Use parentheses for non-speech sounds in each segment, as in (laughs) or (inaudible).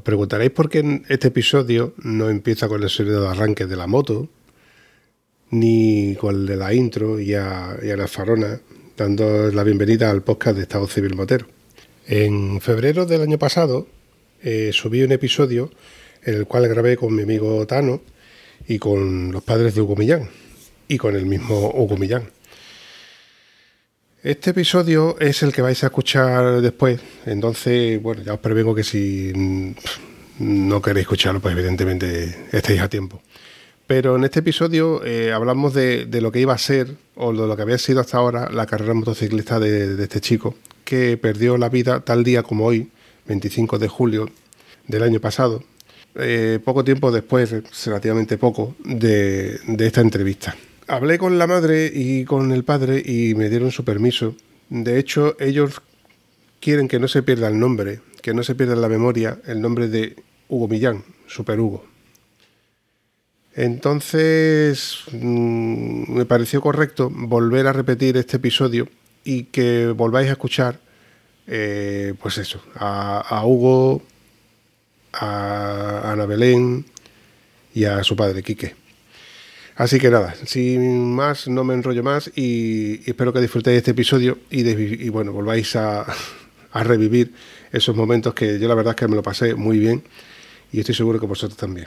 Os preguntaréis por qué este episodio no empieza con el sonido de arranque de la moto, ni con el de la intro y a, la farona, dando la bienvenida al podcast de Estado Civil Motero. En febrero del año pasado eh, subí un episodio en el cual grabé con mi amigo Tano y con los padres de Hugo Millán y con el mismo Hugo Millán. Este episodio es el que vais a escuchar después, entonces, bueno, ya os prevengo que si no queréis escucharlo, pues evidentemente estáis a tiempo. Pero en este episodio eh, hablamos de, lo que iba a ser, o de lo que había sido hasta ahora, la carrera motociclista de, este chico, que perdió la vida tal día como hoy, 25 de julio del año pasado, eh, poco tiempo después, relativamente poco, de esta entrevista hablé con la madre y con el padre y me dieron su permiso. De hecho, ellos quieren que no se pierda el nombre, que no se pierda la memoria el nombre de Hugo Millán, Super Hugo. Entonces mm, me pareció correcto volver a repetir este episodio y que volváis a escuchar, eh, pues eso, a, a Hugo, a Ana Belén y a su padre Quique. Así que nada, sin más, no me enrollo más y, espero que disfrutéis este episodio y, bueno, volváis (laughs) a, revivir esos momentos que yo la verdad es que me lo pasé muy bien y estoy seguro que vosotros también.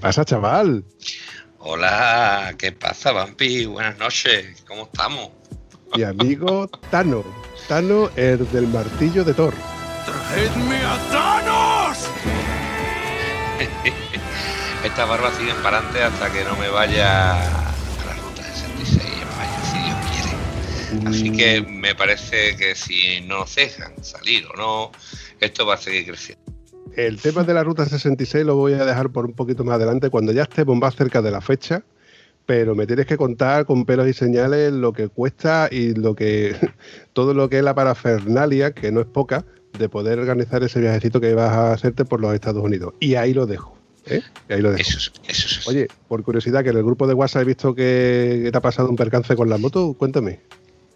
¿Qué pasa, chaval? Hola, ¿qué pasa, Vampi? Buenas noches, ¿cómo estamos? Mi amigo Tano, Tano, el del martillo de Thor. ¡Traedme a Thanos! (laughs) Esta barba sigue para adelante hasta que no me vaya a la ruta 66, vaya, si Dios quiere. Así que mm. me parece que si no cejan salir o no, esto va a seguir creciendo. El tema de la ruta 66 lo voy a dejar por un poquito más adelante cuando ya estemos más cerca de la fecha, pero me tienes que contar con pelos y señales lo que cuesta y lo que (laughs) todo lo que es la parafernalia, que no es poca, de poder organizar ese viajecito que vas a hacerte por los Estados Unidos. Y ahí lo dejo. ¿eh? Y ahí lo dejo. Eso, eso, Oye, por curiosidad, que en el grupo de WhatsApp he visto que te ha pasado un percance con la moto, cuéntame.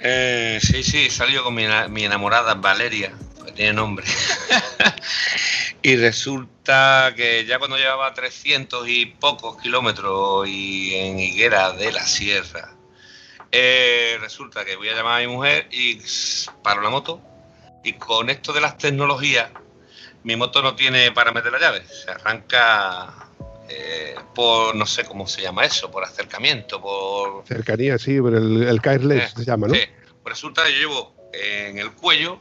Eh, sí, sí, salió con mi, mi enamorada Valeria, que tiene nombre. (laughs) Y resulta que ya cuando llevaba 300 y pocos kilómetros y en Higuera de la Sierra, eh, resulta que voy a llamar a mi mujer y paro la moto. Y con esto de las tecnologías, mi moto no tiene para meter la llave. Se arranca eh, por, no sé cómo se llama eso, por acercamiento, por... Cercanía, sí, por el, el eh, se llama, ¿no? Sí. Resulta que yo llevo en el cuello,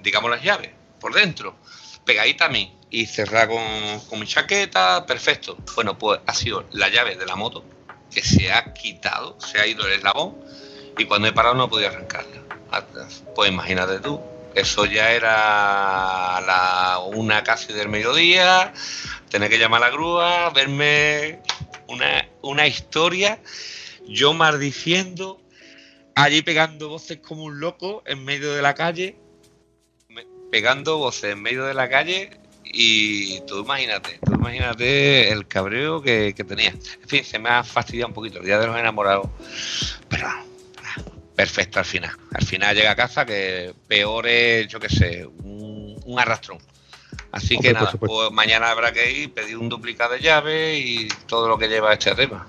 digamos, las llaves, por dentro pegadita a mí y cerrada con, mi chaqueta, perfecto. Bueno, pues ha sido la llave de la moto que se ha quitado, se ha ido el eslabón y cuando he parado no podía arrancarla. Pues imagínate tú, eso ya era la una casi del mediodía, tener que llamar a la grúa, verme una, una historia, yo maldiciendo, allí pegando voces como un loco en medio de la calle pegando voces en medio de la calle y tú imagínate, tú imagínate el cabreo que, tenía. En fin, se me ha fastidiado un poquito el día de los enamorados, pero perfecto al final. Al final llega a casa que peor es, yo qué sé, un, arrastrón. Así que nada, pues mañana habrá que ir, pedir un duplicado de llave y todo lo que lleva este tema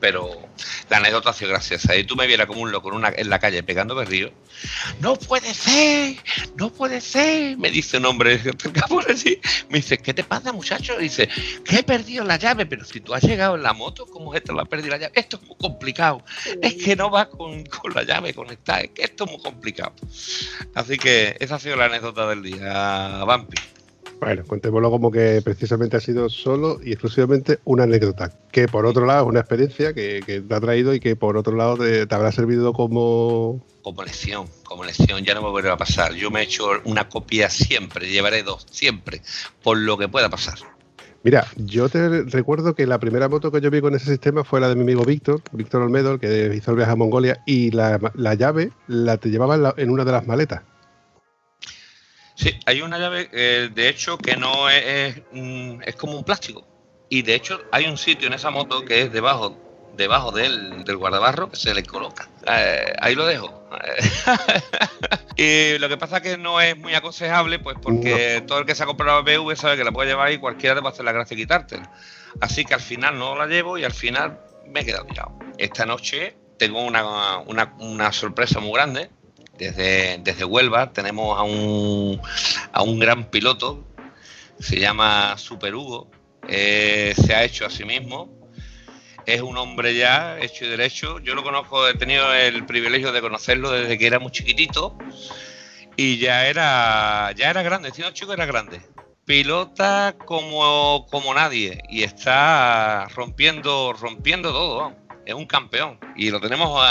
pero la anécdota ha sido graciosa. Y tú me vieras como un loco en, la calle pegando berrío. ¡No puede ser! ¡No puede ser! Me dice un hombre (laughs) por allí. Me dice, ¿qué te pasa, muchacho? dice, que he perdido la llave. Pero si tú has llegado en la moto, ¿cómo es esto? ¿La perdido la llave? Esto es muy complicado. Es que no va con, la llave conectada. Es que esto es muy complicado. Así que esa ha sido la anécdota del día, Vampi. Bueno, contémoslo como que precisamente ha sido solo y exclusivamente una anécdota, que por otro lado es una experiencia que, te ha traído y que por otro lado te, habrá servido como... Como lección, como lección, ya no me volverá a pasar. Yo me he hecho una copia siempre, llevaré dos, siempre, por lo que pueda pasar. Mira, yo te recuerdo que la primera moto que yo vi con ese sistema fue la de mi amigo Víctor, Víctor Olmedo, el que hizo el viaje a Mongolia, y la, llave la te llevaba en una de las maletas. Sí, hay una llave, eh, de hecho, que no es, mm, es, como un plástico. Y de hecho, hay un sitio en esa moto que es debajo debajo del, del guardabarro que se le coloca. Eh, ahí lo dejo. (laughs) y lo que pasa es que no es muy aconsejable, pues porque todo el que se ha comprado BV sabe que la puede llevar y cualquiera te va a hacer la gracia de quitártela. Así que al final no la llevo y al final me he quedado tirado. Esta noche tengo una, una, una sorpresa muy grande desde, desde Huelva tenemos a un, a un gran piloto, se llama Super Hugo, eh, se ha hecho a sí mismo, es un hombre ya hecho y derecho, yo lo conozco, he tenido el privilegio de conocerlo desde que era muy chiquitito y ya era, ya era grande, siendo chico era grande. Pilota como, como nadie y está rompiendo, rompiendo todo es un campeón y lo tenemos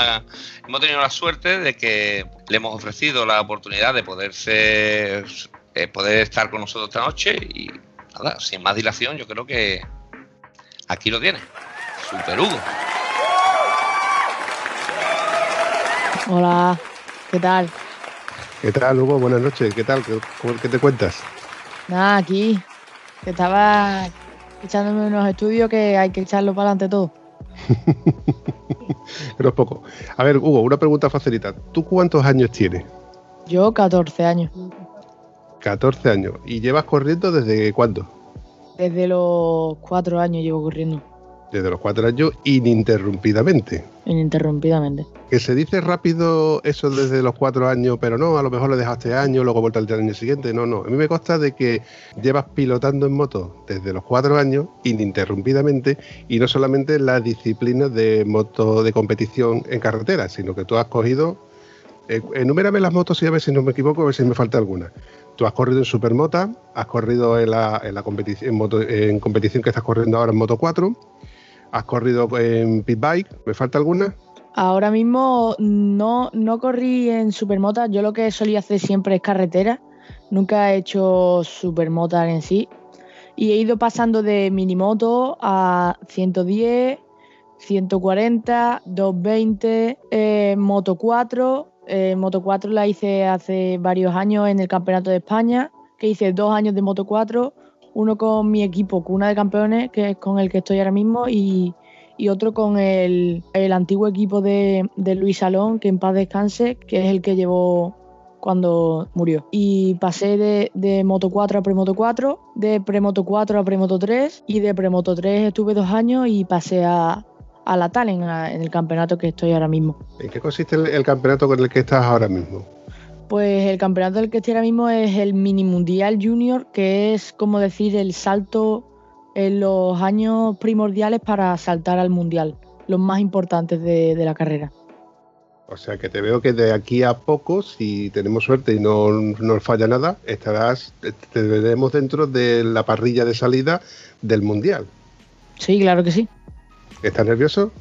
hemos tenido la suerte de que le hemos ofrecido la oportunidad de poderse eh, poder estar con nosotros esta noche y nada, sin más dilación yo creo que aquí lo tiene Super Hugo Hola, ¿qué tal? ¿Qué tal, Hugo? Buenas noches, ¿qué tal? ¿Qué, qué te cuentas? Nada, aquí, que estaba echándome unos estudios que hay que echarlo para adelante todo. (laughs) Pero es poco. A ver, Hugo, una pregunta facilita. ¿Tú cuántos años tienes? Yo 14 años. 14 años. ¿Y llevas corriendo desde cuándo? Desde los 4 años llevo corriendo desde los cuatro años ininterrumpidamente. Ininterrumpidamente. Que se dice rápido eso desde los cuatro años, pero no, a lo mejor lo dejaste año, luego vuelta al año siguiente. No, no. A mí me consta de que llevas pilotando en moto desde los cuatro años ininterrumpidamente y no solamente las disciplinas de moto de competición en carretera, sino que tú has cogido. Eh, enumérame las motos y a ver si no me equivoco, a ver si me falta alguna. Tú has corrido en Supermota, has corrido en la, en la competición, en competición que estás corriendo ahora en Moto 4 ¿Has corrido en pit bike? ¿Me falta alguna? Ahora mismo no, no corrí en supermota. Yo lo que solía hacer siempre es carretera. Nunca he hecho supermota en sí. Y he ido pasando de minimoto a 110, 140, 220, eh, Moto 4. Eh, Moto 4 la hice hace varios años en el Campeonato de España, que hice dos años de Moto 4 uno con mi equipo Cuna de Campeones, que es con el que estoy ahora mismo, y, otro con el, antiguo equipo de, Luis Salón, que en paz descanse, que es el que llevó cuando murió. Y pasé de, Moto 4 a Premoto 4, de Premoto 4 a Premoto 3, y de Premoto 3 estuve dos años y pasé a, la Talent, en el campeonato que estoy ahora mismo. ¿En qué consiste el campeonato con el que estás ahora mismo? Pues el campeonato del que estoy ahora mismo es el Mini Mundial Junior, que es como decir el salto en los años primordiales para saltar al Mundial, los más importantes de, la carrera. O sea que te veo que de aquí a poco, si tenemos suerte y no nos falla nada, estarás, te veremos dentro de la parrilla de salida del Mundial. Sí, claro que sí. ¿Estás nervioso?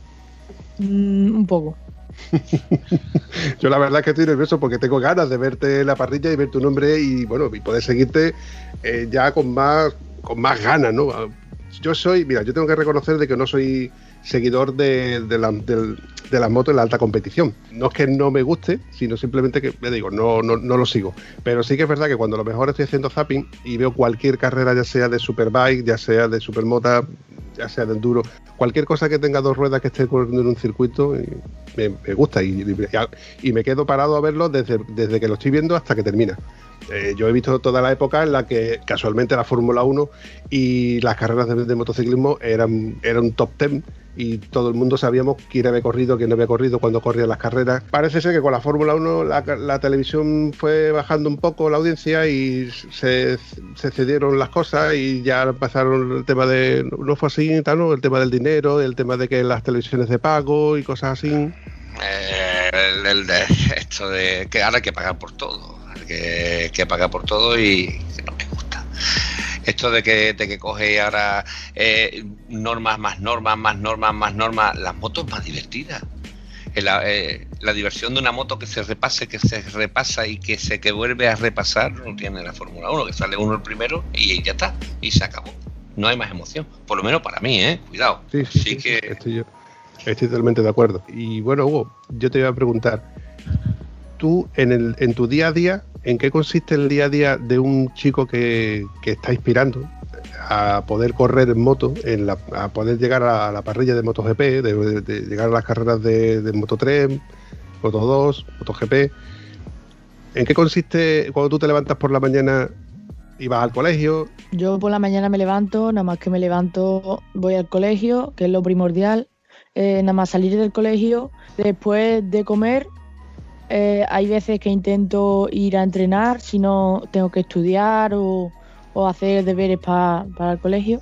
Mm, un poco. (laughs) Yo la verdad es que estoy nervioso porque tengo ganas de verte en la parrilla y ver tu nombre y bueno, y poder seguirte eh, ya con más, con más ganas, ¿no? Yo soy, mira, yo tengo que reconocer de que no soy seguidor de, las motos en la alta competición. No es que no me guste, sino simplemente que, me digo, no, no, no, lo sigo. Pero sí que es verdad que cuando lo mejor estoy haciendo zapping y veo cualquier carrera, ya sea de superbike, ya sea de supermota, ya sea de enduro, cualquier cosa que tenga dos ruedas que esté corriendo en un circuito, me, gusta y, y, me quedo parado a verlo desde, desde que lo estoy viendo hasta que termina. Eh, yo he visto toda la época en la que casualmente la Fórmula 1 y las carreras de, motociclismo eran, eran top 10 y todo el mundo sabíamos quién había corrido, quién no había corrido, cuando corrían las carreras. Parece ser que con la Fórmula 1 la, televisión fue bajando un poco la audiencia y se, cedieron las cosas y ya pasaron el tema de, no fue así, ¿no? el tema del dinero, el tema de que las televisiones de pago y cosas así. Eh, el, de esto de que ahora hay que pagar por todo que, que paga por todo y que no me gusta. Esto de que, de que coge ahora eh, normas, más normas, más normas, más normas, las motos más divertidas. Eh, la, eh, la, diversión de una moto que se repase, que se repasa y que se que vuelve a repasar, no tiene la Fórmula 1, que sale uno el primero y ya está, y se acabó. No hay más emoción, por lo menos para mí, ¿eh? Cuidado. Sí, sí, que... estoy, estoy totalmente de acuerdo. Y bueno, Hugo, yo te iba a preguntar, tú en, el, en tu día a día, ¿en qué consiste el día a día de un chico que, está inspirando a poder correr en moto, en la, a poder llegar a la parrilla de MotoGP, de, llegar a las carreras de, de Moto 3, Moto 2, MotoGP? ¿En qué consiste cuando tú te levantas por la mañana y vas al colegio? Yo por la mañana me levanto, nada más que me levanto voy al colegio, que es lo primordial, eh, nada más salir del colegio, después de comer eh, hay veces que intento ir a entrenar si no tengo que estudiar o, hacer deberes para el colegio.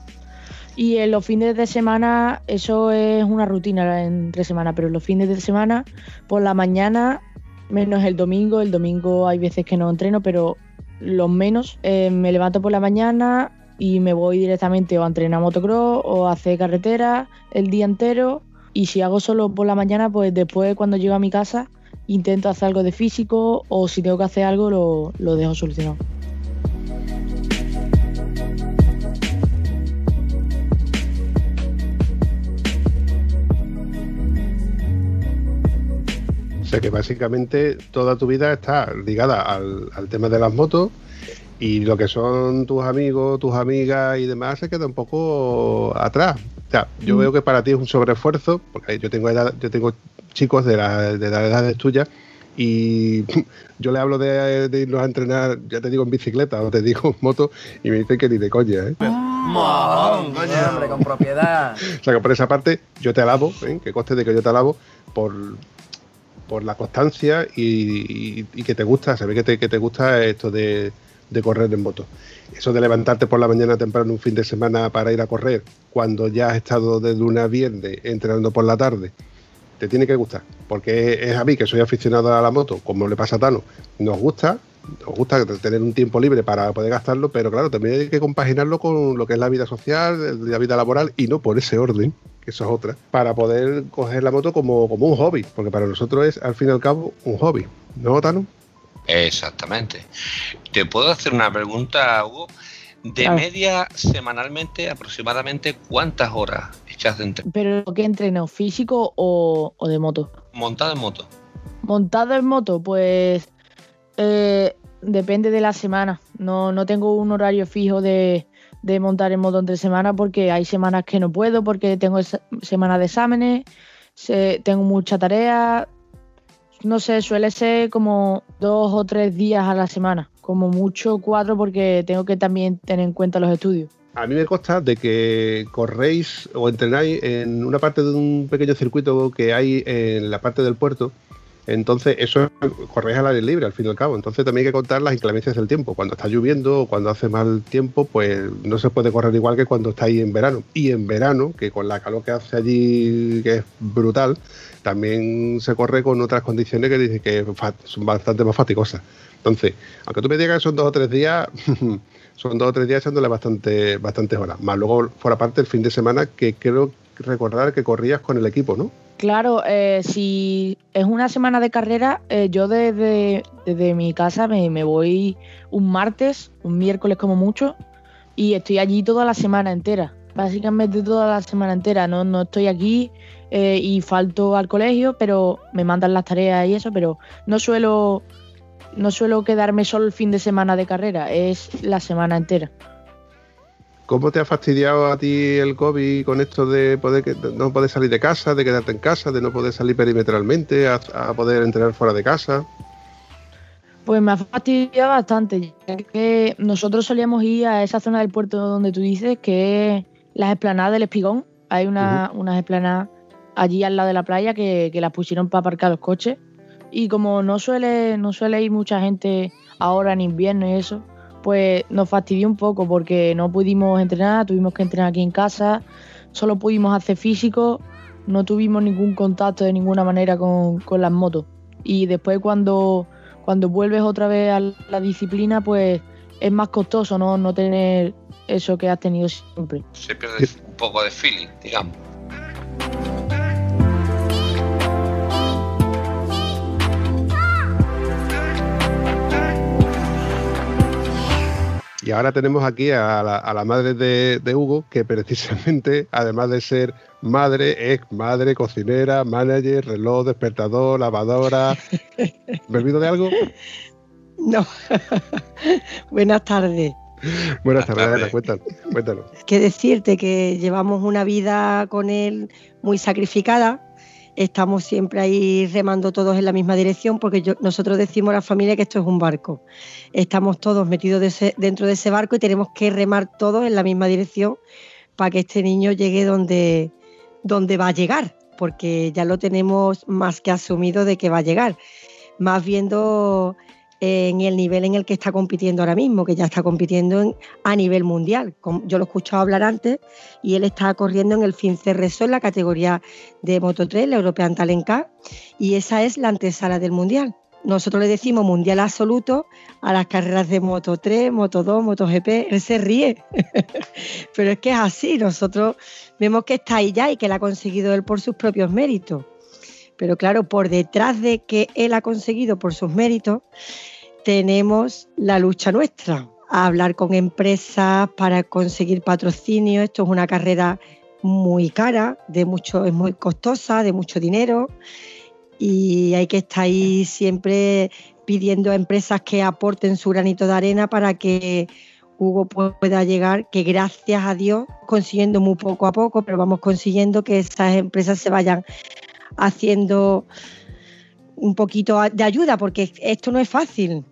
Y en los fines de semana, eso es una rutina entre semana, pero en los fines de semana, por la mañana, menos el domingo, el domingo hay veces que no entreno, pero los menos, eh, me levanto por la mañana y me voy directamente o a entrenar motocross o a hacer carretera el día entero. Y si hago solo por la mañana, pues después cuando llego a mi casa, intento hacer algo de físico o si tengo que hacer algo lo, lo dejo solucionado. O sea que básicamente toda tu vida está ligada al, al, tema de las motos y lo que son tus amigos, tus amigas y demás se queda un poco atrás. O sea, yo mm. veo que para ti es un sobreesfuerzo, porque yo tengo edad, yo tengo chicos de la, de la edad tuya y (laughs) yo le hablo de, irnos a entrenar, ya te digo en bicicleta o te digo en moto, y me dicen que ni de coña, ¿eh? hombre, con propiedad. (laughs) o sea que por esa parte yo te alabo, ¿eh? que coste de que yo te alabo por, por la constancia y, que te gusta, se ve que te, que te gusta esto de, de correr en moto. Eso de levantarte por la mañana temprano un fin de semana para ir a correr, cuando ya has estado de luna a viernes entrenando por la tarde, te tiene que gustar. Porque es a mí, que soy aficionado a la moto, como le pasa a Tano, nos gusta, nos gusta tener un tiempo libre para poder gastarlo, pero claro, también hay que compaginarlo con lo que es la vida social, la vida laboral, y no por ese orden, que eso es otra, para poder coger la moto como, como un hobby, porque para nosotros es al fin y al cabo un hobby, ¿no, Tano? Exactamente. ¿Te puedo hacer una pregunta, Hugo? De media, semanalmente, aproximadamente, ¿cuántas horas echas de entreno? ¿Pero qué entreno? ¿Físico o, de moto? Montado en moto. Montado en moto, pues eh, depende de la semana. No, no tengo un horario fijo de, montar en moto entre semanas porque hay semanas que no puedo porque tengo semanas de exámenes, tengo mucha tarea. No sé, suele ser como dos o tres días a la semana como mucho cuatro porque tengo que también tener en cuenta los estudios. A mí me consta de que corréis o entrenáis en una parte de un pequeño circuito que hay en la parte del puerto. Entonces, eso corréis al aire libre, al fin y al cabo. Entonces, también hay que contar las inclemencias del tiempo. Cuando está lloviendo o cuando hace mal tiempo, pues no se puede correr igual que cuando estáis en verano. Y en verano, que con la calor que hace allí, que es brutal, también se corre con otras condiciones que dicen que son bastante más fatigosas. Entonces, aunque tú me digas que son dos o tres días, (laughs) son dos o tres días echándole bastante, bastantes horas. Más luego, fuera parte el fin de semana, que creo recordar que corrías con el equipo, ¿no? Claro, eh, si es una semana de carrera, eh, yo desde, mi casa me, me, voy un martes, un miércoles como mucho, y estoy allí toda la semana entera. básicamente toda la semana entera. No, no estoy aquí eh, y falto al colegio, pero me mandan las tareas y eso, pero no suelo, no suelo quedarme solo el fin de semana de carrera, es la semana entera. ¿Cómo te ha fastidiado a ti el COVID con esto de poder no poder salir de casa, de quedarte en casa, de no poder salir perimetralmente, a, poder entrenar fuera de casa? Pues me ha fastidiado bastante, ya que nosotros solíamos ir a esa zona del puerto donde tú dices, que es las esplanadas del Espigón. Hay una, unas esplanadas allí al lado de la playa que, las pusieron para aparcar los coches. Y como no suele, no suele ir mucha gente ahora en invierno y eso, pues nos fastidió un poco porque no pudimos entrenar, tuvimos que entrenar aquí en casa, solo pudimos hacer físico, no tuvimos ningún contacto de ninguna manera con, las motos. Y después cuando, cuando vuelves otra vez a la disciplina, pues es más costoso no, no tener eso que has tenido siempre. Se pierde un poco de feeling, digamos. Y ahora tenemos aquí a la, madre de, Hugo, que precisamente, (laughs) además de ser madre, es madre, cocinera, manager, reloj, despertador, lavadora. (laughs) ¿Me olvido de algo? No. (laughs) Buenas tardes. Buenas tardes, cuéntanos, cuéntanos. Que decirte que llevamos una vida con él muy sacrificada, estamos siempre ahí remando todos en la misma dirección porque nosotros decimos a la familia que esto es un barco. Estamos todos metidos dentro de ese barco y tenemos que remar todos en la misma dirección para que este niño llegue donde, donde va a llegar, porque ya lo tenemos más que asumido de que va a llegar. Más viendo en el nivel en el que está compitiendo ahora mismo, que ya está compitiendo a nivel mundial. Yo lo he escuchado hablar antes y él está corriendo en el FinCRSO en la categoría de Moto 3, la European Talent Cup, y esa es la antesala del mundial. Nosotros le decimos mundial absoluto a las carreras de Moto 3, Moto 2, Moto GP. Él se ríe, (laughs) pero es que es así. Nosotros vemos que está ahí ya y que la ha conseguido él por sus propios méritos. Pero claro, por detrás de que él ha conseguido por sus méritos, tenemos la lucha nuestra, hablar con empresas para conseguir patrocinio. Esto es una carrera muy cara, de mucho, es muy costosa, de mucho dinero y hay que estar ahí siempre pidiendo a empresas que aporten su granito de arena para que Hugo pueda llegar, que gracias a Dios, consiguiendo muy poco a poco, pero vamos consiguiendo que esas empresas se vayan haciendo un poquito de ayuda, porque esto no es fácil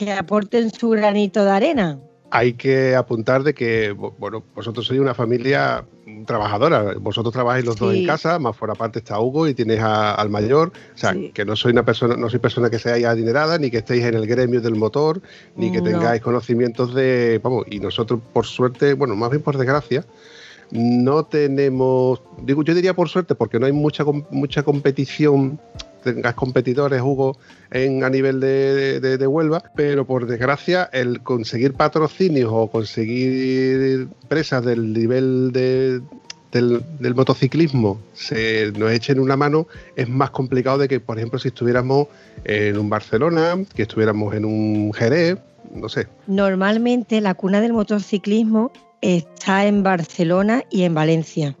que aporten su granito de arena. Hay que apuntar de que, bueno, vosotros sois una familia trabajadora. Vosotros trabajáis los dos en casa, más fuera aparte está Hugo y tienes al mayor. O sea, que no soy una persona, no soy persona que seáis adinerada, ni que estéis en el gremio del motor, ni que tengáis conocimientos de. Vamos, y nosotros, por suerte, bueno, más bien por desgracia, no tenemos. Digo, yo diría por suerte, porque no hay mucha, mucha competición tengas competidores, Hugo, en, a nivel de, Huelva, pero por desgracia el conseguir patrocinios o conseguir empresas del nivel de, del, motociclismo se nos echen una mano es más complicado de que, por ejemplo, si estuviéramos en un Barcelona, que estuviéramos en un Jerez, no sé. Normalmente la cuna del motociclismo está en Barcelona y en Valencia.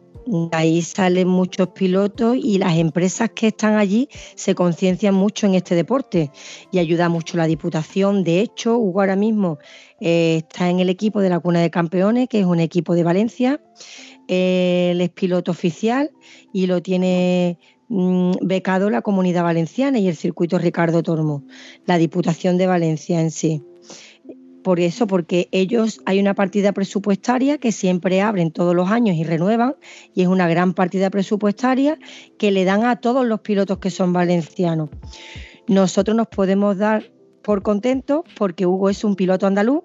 Ahí salen muchos pilotos y las empresas que están allí se conciencian mucho en este deporte y ayuda mucho la Diputación. De hecho, Hugo ahora mismo eh, está en el equipo de la Cuna de Campeones, que es un equipo de Valencia. él es piloto oficial y lo tiene mm, becado la Comunidad Valenciana y el circuito Ricardo Tormo, la Diputación de Valencia en sí por eso, porque ellos hay una partida presupuestaria que siempre abren todos los años y renuevan, y es una gran partida presupuestaria que le dan a todos los pilotos que son valencianos. Nosotros nos podemos dar por contentos porque Hugo es un piloto andaluz,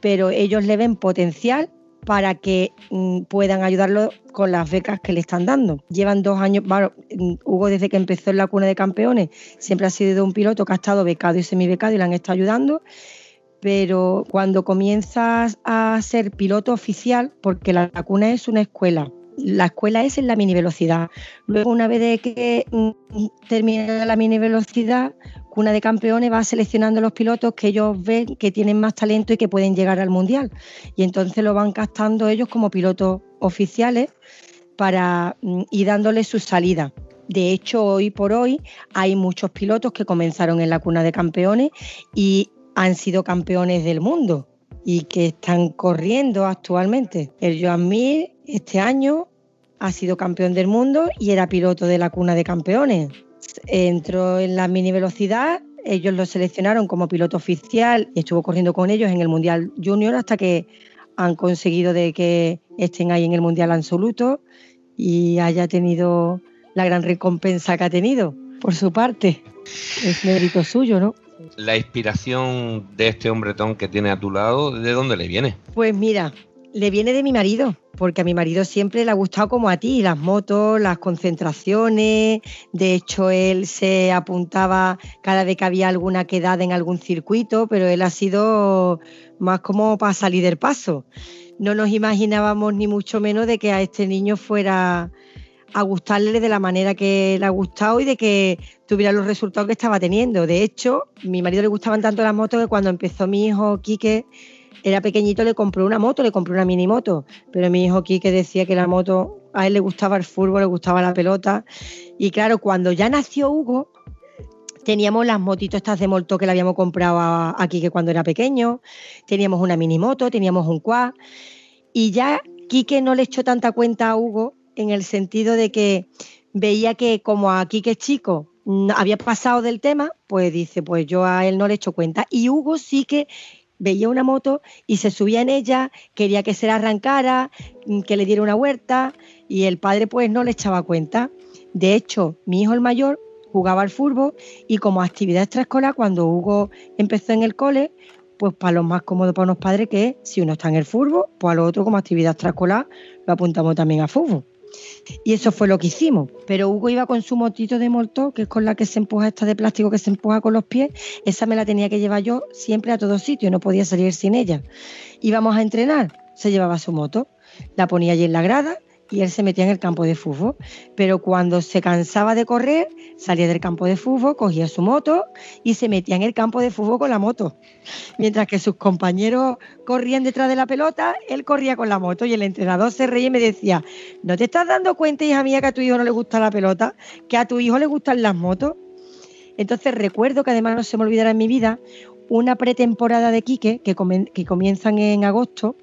pero ellos le ven potencial para que mm, puedan ayudarlo con las becas que le están dando. Llevan dos años, bueno, mm, Hugo desde que empezó en la cuna de campeones siempre ha sido un piloto que ha estado becado y semibecado y le han estado ayudando pero cuando comienzas a ser piloto oficial, porque la cuna es una escuela, la escuela es en la mini velocidad. Luego, una vez que mm, termina la mini velocidad, Cuna de Campeones va seleccionando los pilotos que ellos ven que tienen más talento y que pueden llegar al Mundial. Y entonces lo van captando ellos como pilotos oficiales para mm, ir dándoles su salida. De hecho, hoy por hoy hay muchos pilotos que comenzaron en la Cuna de Campeones y han sido campeones del mundo y que están corriendo actualmente. El Joan Mir este año ha sido campeón del mundo y era piloto de la cuna de campeones. Entró en la mini velocidad, ellos lo seleccionaron como piloto oficial y estuvo corriendo con ellos en el Mundial Junior hasta que han conseguido de que estén ahí en el Mundial Absoluto y haya tenido la gran recompensa que ha tenido por su parte. Es mérito suyo, ¿no? La inspiración de este hombretón que tiene a tu lado, ¿de dónde le viene? Pues mira, le viene de mi marido, porque a mi marido siempre le ha gustado como a ti, las motos, las concentraciones. De hecho, él se apuntaba cada vez que había alguna quedada en algún circuito, pero él ha sido más como para salir del paso. No nos imaginábamos ni mucho menos de que a este niño fuera a gustarle de la manera que le ha gustado y de que tuviera los resultados que estaba teniendo. De hecho, a mi marido le gustaban tanto las motos que cuando empezó mi hijo Quique, era pequeñito, le compró una moto, le compró una mini moto. Pero mi hijo Quique decía que la moto, a él le gustaba el fútbol, le gustaba la pelota. Y claro, cuando ya nació Hugo, teníamos las motitos estas de molto que le habíamos comprado a, a Quique cuando era pequeño, teníamos una mini moto, teníamos un quad. Y ya Quique no le echó tanta cuenta a Hugo en el sentido de que veía que como aquí que es chico había pasado del tema, pues dice, pues yo a él no le echo cuenta. Y Hugo sí que veía una moto y se subía en ella, quería que se la arrancara, que le diera una huerta y el padre pues no le echaba cuenta. De hecho, mi hijo el mayor jugaba al fútbol y como actividad extraescolar, cuando Hugo empezó en el cole, pues para lo más cómodo para unos padres que si uno está en el fútbol, pues a lo otro como actividad extraescolar lo apuntamos también a fútbol. Y eso fue lo que hicimos. Pero Hugo iba con su motito de molto, que es con la que se empuja esta de plástico que se empuja con los pies. Esa me la tenía que llevar yo siempre a todos sitios, no podía salir sin ella. Íbamos a entrenar, se llevaba su moto, la ponía allí en la grada y él se metía en el campo de fútbol. Pero cuando se cansaba de correr, salía del campo de fútbol, cogía su moto y se metía en el campo de fútbol con la moto. Mientras que sus compañeros corrían detrás de la pelota, él corría con la moto y el entrenador se reía y me decía, ¿no te estás dando cuenta, hija mía, que a tu hijo no le gusta la pelota? ¿Que a tu hijo le gustan las motos? Entonces recuerdo que además no se me olvidará en mi vida una pretemporada de Quique que, comienzan en agosto.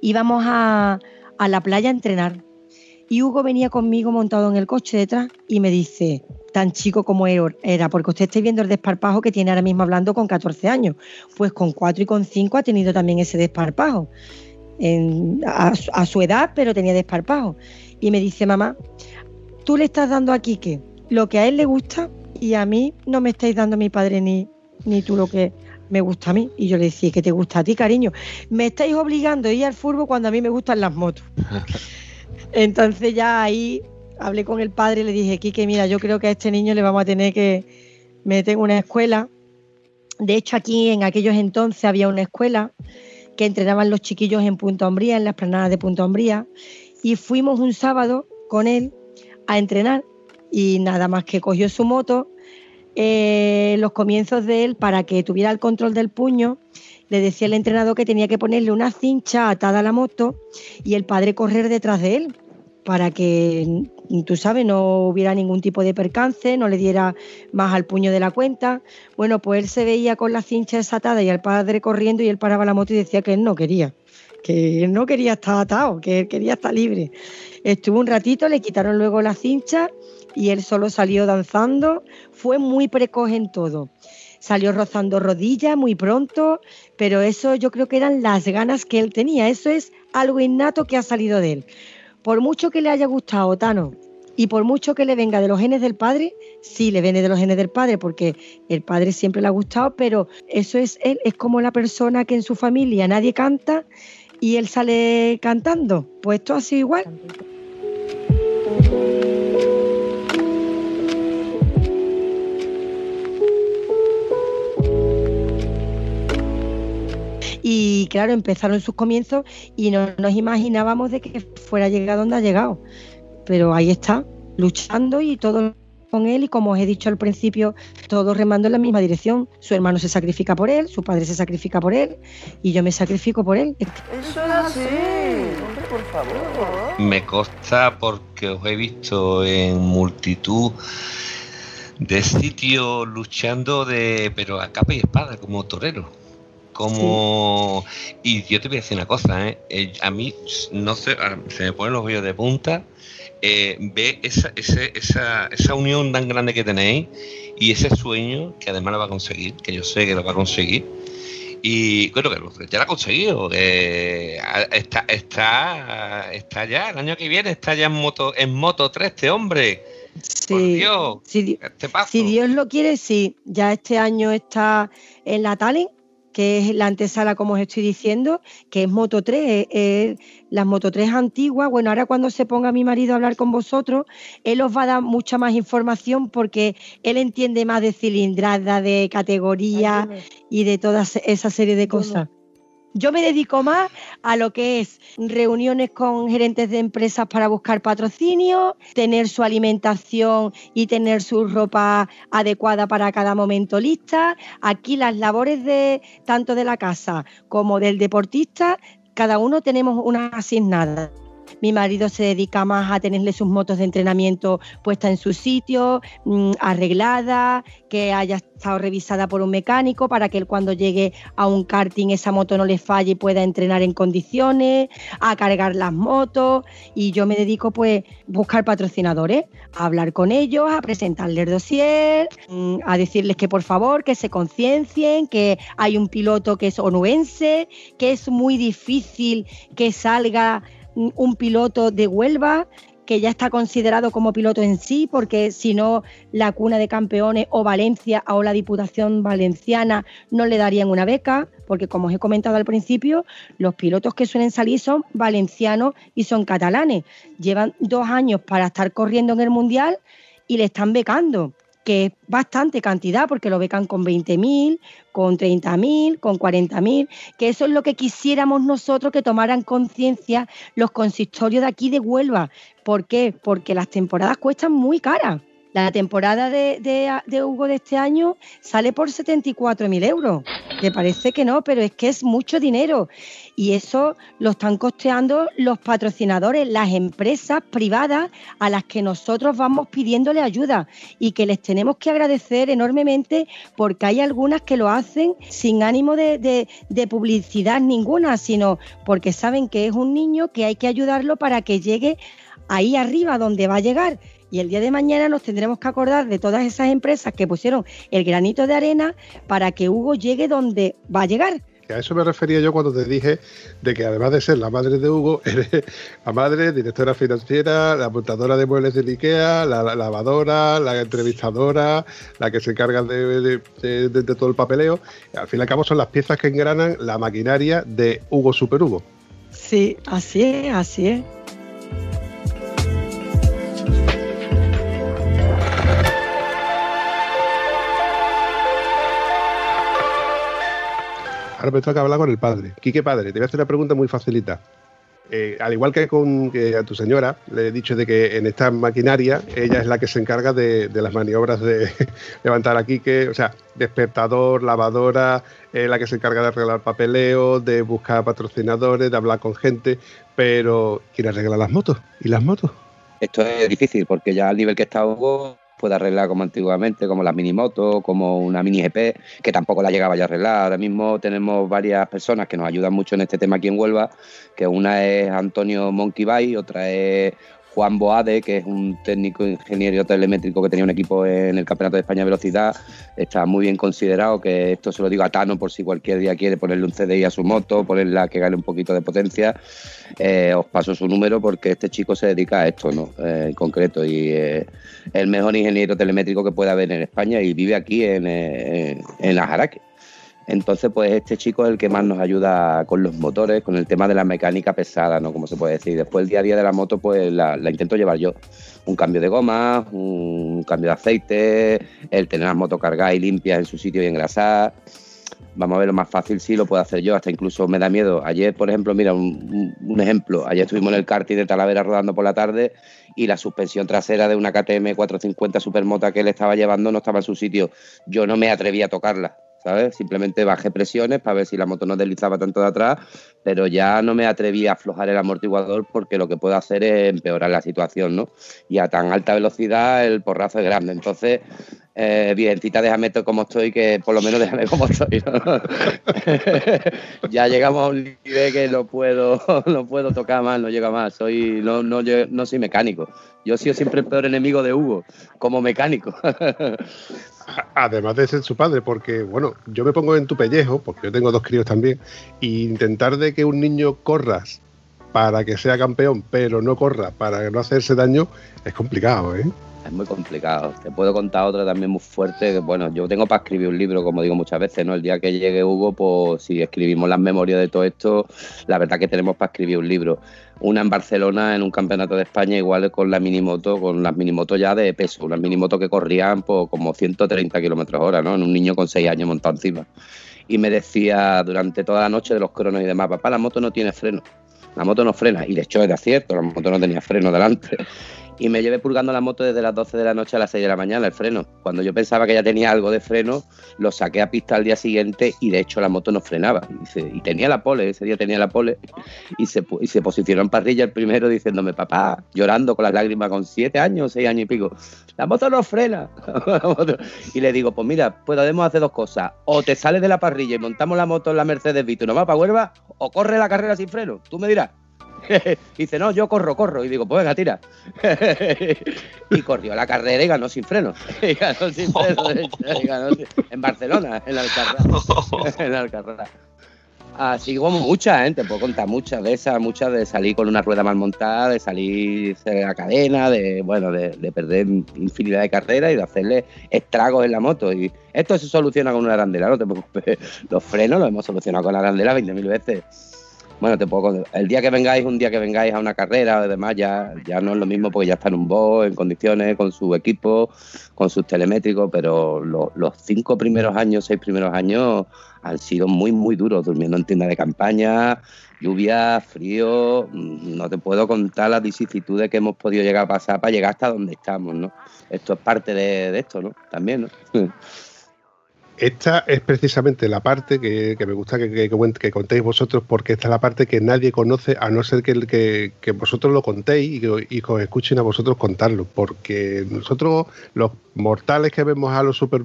Íbamos a, a la playa a entrenar. Y Hugo venía conmigo montado en el coche detrás y me dice, tan chico como era, porque usted está viendo el desparpajo que tiene ahora mismo hablando con 14 años. Pues con 4 y con 5 ha tenido también ese desparpajo. a, su edad, pero tenía desparpajo. Y me dice, mamá, tú le estás dando a Quique lo que a él le gusta y a mí no me estáis dando mi padre ni, ni tú lo que me gusta a mí. Y yo le decía, ¿qué te gusta a ti, cariño? Me estáis obligando a ir al furbo cuando a mí me gustan las motos. (laughs) Entonces ya ahí hablé con el padre y le dije, Quique, mira, yo creo que a este niño le vamos a tener que meter en una escuela. De hecho, aquí en aquellos entonces había una escuela que entrenaban los chiquillos en Punta Hombría, en las planadas de Punta Hombría, y fuimos un sábado con él a entrenar y nada más que cogió su moto eh, los comienzos de él para que tuviera el control del puño. Le decía el entrenador que tenía que ponerle una cincha atada a la moto y el padre correr detrás de él para que, tú sabes, no hubiera ningún tipo de percance, no le diera más al puño de la cuenta. Bueno, pues él se veía con la cincha desatada y el padre corriendo y él paraba la moto y decía que él no quería, que él no quería estar atado, que él quería estar libre. Estuvo un ratito, le quitaron luego la cincha y él solo salió danzando. Fue muy precoz en todo. Salió rozando rodillas muy pronto, pero eso yo creo que eran las ganas que él tenía. Eso es algo innato que ha salido de él. Por mucho que le haya gustado Tano y por mucho que le venga de los genes del padre, sí le viene de los genes del padre, porque el padre siempre le ha gustado, pero eso es él, es como la persona que en su familia nadie canta y él sale cantando. Pues esto ha sido igual. Y claro, empezaron sus comienzos y no nos imaginábamos de que fuera a llegar donde ha llegado. Pero ahí está, luchando y todo con él y como os he dicho al principio, todos remando en la misma dirección. Su hermano se sacrifica por él, su padre se sacrifica por él y yo me sacrifico por él. Eso es así. Hombre, por favor. Me consta porque os he visto en multitud de sitios luchando de pero a capa y espada como torero como y yo te voy a decir una cosa ¿eh? Eh, a mí no sé se me ponen los vellos de punta eh, ve esa, esa, esa, unión tan grande que tenéis y ese sueño que además lo va a conseguir, que yo sé que lo va a conseguir. Y bueno, que ya lo ha conseguido. está, está, está ya, el año que viene está ya en moto, en moto 3 este hombre. Sí, Dios, si, este si Dios lo quiere, sí. Ya este año está en la Talent que es la antesala, como os estoy diciendo, que es Moto 3, es, las Moto 3 antiguas. Bueno, ahora cuando se ponga mi marido a hablar con vosotros, él os va a dar mucha más información porque él entiende más de cilindrada, de categoría y de toda esa serie de cosas. Yo me dedico más a lo que es reuniones con gerentes de empresas para buscar patrocinio, tener su alimentación y tener su ropa adecuada para cada momento lista. Aquí las labores de tanto de la casa como del deportista, cada uno tenemos una asignada. Mi marido se dedica más a tenerle sus motos de entrenamiento puestas en su sitio, mm, arreglada, que haya estado revisada por un mecánico para que él cuando llegue a un karting esa moto no le falle y pueda entrenar en condiciones, a cargar las motos. Y yo me dedico pues a buscar patrocinadores, a hablar con ellos, a presentarles el dossier, mm, a decirles que por favor que se conciencien, que hay un piloto que es onuense, que es muy difícil que salga un piloto de Huelva que ya está considerado como piloto en sí, porque si no, la cuna de campeones o Valencia o la Diputación Valenciana no le darían una beca, porque como os he comentado al principio, los pilotos que suelen salir son valencianos y son catalanes. Llevan dos años para estar corriendo en el Mundial y le están becando que es bastante cantidad, porque lo becan con 20.000, con 30.000, con 40.000, que eso es lo que quisiéramos nosotros que tomaran conciencia los consistorios de aquí de Huelva. ¿Por qué? Porque las temporadas cuestan muy caras. La temporada de, de, Hugo de este año sale por 74.000 euros. Que parece que no, pero es que es mucho dinero. Y eso lo están costeando los patrocinadores, las empresas privadas a las que nosotros vamos pidiéndole ayuda y que les tenemos que agradecer enormemente porque hay algunas que lo hacen sin ánimo de publicidad ninguna, sino porque saben que es un niño que hay que ayudarlo para que llegue ahí arriba donde va a llegar y el día de mañana nos tendremos que acordar de todas esas empresas que pusieron el granito de arena para que Hugo llegue donde va a llegar. A eso me refería yo cuando te dije de que además de ser la madre de Hugo, (laughs) eres la madre, directora financiera, la montadora de muebles de Ikea, la, lavadora, la entrevistadora, la que se encarga de, de, todo el papeleo. al fin y al cabo son las piezas que engranan la maquinaria de Hugo Super Hugo. Sí, así es, así es. Ahora me toca hablar con el padre. Quique Padre, te voy a hacer una pregunta muy facilita. Eh, al igual que con a tu señora, le he dicho de que en esta maquinaria ella es la que se encarga de, las maniobras de (laughs) levantar a Quique, o sea, despertador, lavadora, eh, la que se encarga de arreglar papeleo, de buscar patrocinadores, de hablar con gente, pero ¿quién arregla las motos? ¿Y las motos? Esto es difícil porque ya al nivel que está Hugo puede arreglar como antiguamente, como las minimotos, como una mini GP, que tampoco la llegaba ya a arreglar. Ahora mismo tenemos varias personas que nos ayudan mucho en este tema aquí en Huelva, que una es Antonio Monkey otra es Juan Boade, que es un técnico ingeniero telemétrico que tenía un equipo en el Campeonato de España de Velocidad, está muy bien considerado, que esto se lo digo a Tano por si cualquier día quiere ponerle un CDI a su moto, ponerla que gane un poquito de potencia, eh, os paso su número porque este chico se dedica a esto, ¿no? Eh, en concreto, y eh, el mejor ingeniero telemétrico que puede haber en España y vive aquí en, en, en Ajaraque. Entonces, pues este chico es el que más nos ayuda con los motores, con el tema de la mecánica pesada, ¿no? Como se puede decir. Después el día a día de la moto, pues la, intento llevar yo. Un cambio de goma, un cambio de aceite, el tener las motos cargadas y limpias en su sitio y engrasadas. vamos a ver, lo más fácil sí lo puedo hacer yo, hasta incluso me da miedo. Ayer, por ejemplo, mira, un, un ejemplo, ayer estuvimos en el karting de Talavera rodando por la tarde y la suspensión trasera de una KTM 450 Supermota que él estaba llevando no estaba en su sitio. Yo no me atreví a tocarla, Simplemente bajé presiones para ver si la moto no deslizaba tanto de atrás, pero ya no me atreví a aflojar el amortiguador porque lo que puedo hacer es empeorar la situación, ¿no? Y a tan alta velocidad el porrazo es grande. Entonces, eh, Virgencita, déjame como estoy, que por lo menos déjame como estoy. (laughs) ya llegamos a un nivel que no puedo, (laughs) no puedo tocar más, no llega más. Soy, no, no, yo no soy mecánico. Yo he sido siempre el peor enemigo de Hugo, como mecánico. (laughs) Además de ser su padre, porque, bueno, yo me pongo en tu pellejo, porque yo tengo dos críos también, e intentar de que un niño corras para que sea campeón, pero no corra para no hacerse daño, es complicado, ¿eh? Es muy complicado. Te puedo contar otra también muy fuerte. Que, bueno, yo tengo para escribir un libro, como digo muchas veces, ¿no? El día que llegue Hugo, pues si escribimos las memorias de todo esto, la verdad que tenemos para escribir un libro. Una en Barcelona, en un campeonato de España, igual con la minimoto, con las minimotos ya de peso, unas minimotos que corrían pues, como 130 kilómetros hora, ¿no? En un niño con 6 años montado encima. Y me decía durante toda la noche de los cronos y demás, papá, la moto no tiene freno. La moto no frena. Y de hecho es de acierto, la moto no tenía freno delante y me llevé purgando la moto desde las 12 de la noche a las 6 de la mañana, el freno. Cuando yo pensaba que ya tenía algo de freno, lo saqué a pista al día siguiente y de hecho la moto no frenaba. Y, tenía la pole, ese día tenía la pole y se, y se posicionó en parrilla el primero diciéndome, papá, llorando con las lágrimas con 7 años, 6 años y pico, la moto no frena. (laughs) y le digo, pues mira, podemos hacer dos cosas. O te sales de la parrilla y montamos la moto en la Mercedes Vito nomás para Huelva, o corre la carrera sin freno. Tú me dirás. (laughs) dice, no, yo corro, corro. Y digo, pues venga, tira. (laughs) y corrió la carrera y ganó sin freno. (laughs) y ganó sin freno, en Barcelona, en en Alcarrás. Así como muchas, gente, puedo contar muchas de esas, muchas de salir con una rueda mal montada, de salir de la cadena, de bueno, de, perder infinidad de carreras y de hacerle estragos en la moto. Y esto se soluciona con una arandela, no te preocupes. Los frenos los hemos solucionado con la arandela 20.000 veces bueno, te puedo el día que vengáis, un día que vengáis a una carrera o demás, ya, ya no es lo mismo porque ya está en un box, en condiciones, con su equipo, con sus telemétricos, pero los cinco primeros años, seis primeros años han sido muy, muy duros, durmiendo en tienda de campaña, lluvia, frío, no te puedo contar las vicisitudes que hemos podido llegar a pasar para llegar hasta donde estamos, ¿no? Esto es parte de, de esto, ¿no? También, ¿no? (laughs) Esta es precisamente la parte que, me gusta que, contéis vosotros, porque esta es la parte que nadie conoce, a no ser que, vosotros lo contéis y que, os escuchen a vosotros contarlo. Porque nosotros, los mortales que vemos a los super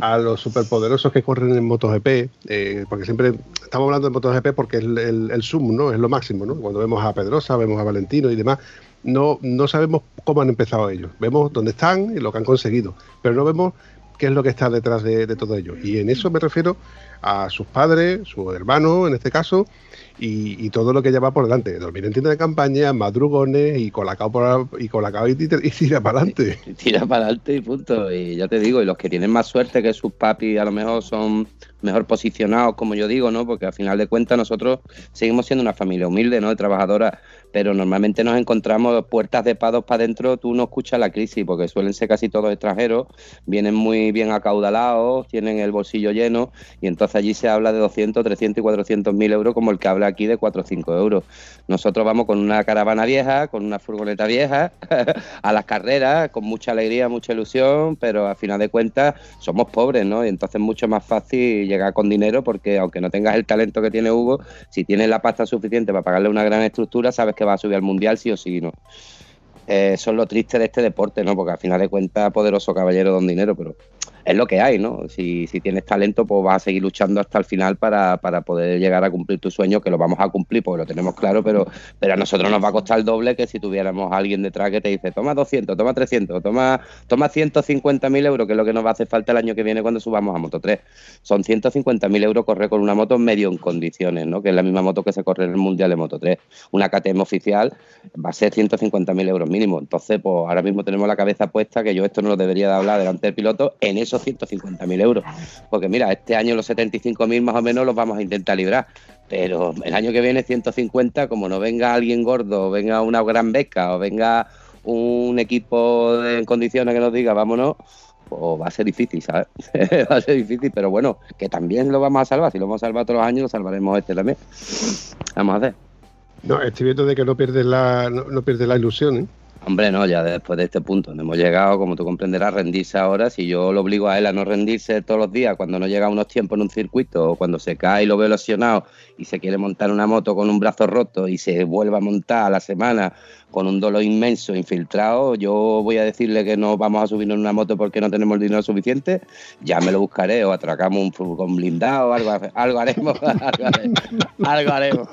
a los superpoderosos que corren en MotoGP, eh, porque siempre estamos hablando de MotoGP porque es el, el, sum, ¿no? Es lo máximo, ¿no? Cuando vemos a Pedrosa, vemos a Valentino y demás, no, no sabemos cómo han empezado ellos. Vemos dónde están y lo que han conseguido, pero no vemos qué es lo que está detrás de, todo ello. Y en eso me refiero a sus padres, su hermano en este caso, y, todo lo que lleva por delante. Dormir en tienda de campaña, madrugones y colacao, por, y, colacao y, y tira para adelante. (laughs) Tira para adelante y punto. Y ya te digo, y los que tienen más suerte que sus papis a lo mejor son mejor posicionados, como yo digo, ¿no? Porque al final de cuentas nosotros seguimos siendo una familia humilde, ¿no? De trabajadora pero normalmente nos encontramos puertas de pados para adentro, tú no escuchas la crisis, porque suelen ser casi todos extranjeros, vienen muy bien acaudalados, tienen el bolsillo lleno, y entonces allí se habla de 200, 300 y 400 mil euros, como el que habla aquí de 4 o 5 euros. Nosotros vamos con una caravana vieja, con una furgoneta vieja, (laughs) a las carreras, con mucha alegría, mucha ilusión, pero a final de cuentas somos pobres, ¿no? Y entonces es mucho más fácil llegar con dinero, porque aunque no tengas el talento que tiene Hugo, si tienes la pasta suficiente para pagarle una gran estructura, sabes que va a subir al mundial sí o sí, ¿no? Eh, eso es lo triste de este deporte, ¿no? Porque al final de cuentas, poderoso caballero don dinero, pero es lo que hay, ¿no? Si, si, tienes talento, pues vas a seguir luchando hasta el final para, poder llegar a cumplir tu sueño, que lo vamos a cumplir porque lo tenemos claro, pero, pero a nosotros nos va a costar el doble que si tuviéramos alguien detrás que te dice, toma 200, toma 300, toma, toma 150 mil euros, que es lo que nos va a hacer falta el año que viene cuando subamos a Moto 3. Son 150 mil euros correr con una moto medio en condiciones, ¿no? Que es la misma moto que se corre en el Mundial de Moto 3. Una KTM oficial va a ser 150 mil euros mínimo. Entonces, pues ahora mismo tenemos la cabeza puesta que yo esto no lo debería de hablar delante del piloto en eso 150.000 euros. Porque mira, este año los 75.000 más o menos los vamos a intentar librar. Pero el año que viene 150, como no venga alguien gordo, venga una gran beca o venga un equipo en condiciones que nos diga vámonos, pues va a ser difícil, ¿sabes? (laughs) va a ser difícil, pero bueno, que también lo vamos a salvar. Si lo vamos a salvar todos los años, lo salvaremos este también. Vamos a hacer. No, estoy viendo de que no pierdes la, no, no pierdes la ilusión, ¿eh? Hombre, no, ya después de este punto no hemos llegado, como tú comprenderás, rendirse ahora. Si yo lo obligo a él a no rendirse todos los días cuando no llega unos tiempos en un circuito o cuando se cae y lo veo lesionado y se quiere montar una moto con un brazo roto y se vuelve a montar a la semana con un dolor inmenso infiltrado, yo voy a decirle que no vamos a subirnos en una moto porque no tenemos el dinero suficiente, ya me lo buscaré o atracamos un furgón blindado, algo, algo haremos, (laughs) algo haremos. Algo haremos.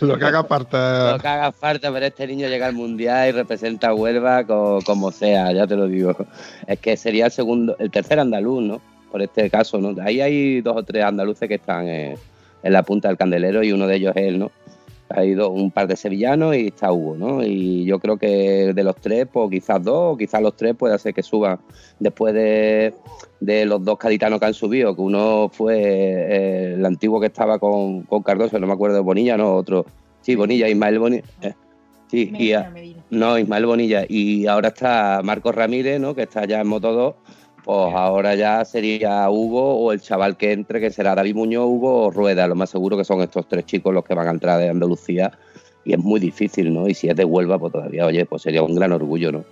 Lo que haga falta. Lo que haga falta, pero este niño llega al mundial y representa a Huelva co- como sea, ya te lo digo. Es que sería el segundo, el tercer andaluz, ¿no? Por este caso, ¿no? Ahí hay dos o tres andaluces que están en la punta del candelero y uno de ellos es él, ¿no? Hay dos, un par de sevillanos y está Hugo, ¿no? Y yo creo que de los tres, pues quizás dos, o quizás los tres puede ser que suban después de, de los dos caditanos que han subido, que uno fue eh, el antiguo que estaba con, con Cardoso, no me acuerdo, Bonilla, no, otro. Sí, Bonilla, Ismael Bonilla. eh, sí, y a- no, Ismael Bonilla. Y ahora está Marcos Ramírez, ¿no? Que está ya en Moto 2. Pues ahora ya sería Hugo o el chaval que entre, que será David Muñoz, Hugo o Rueda. Lo más seguro que son estos tres chicos los que van a entrar de Andalucía. Y es muy difícil, ¿no? Y si es de Huelva, pues todavía, oye, pues sería un gran orgullo, ¿no?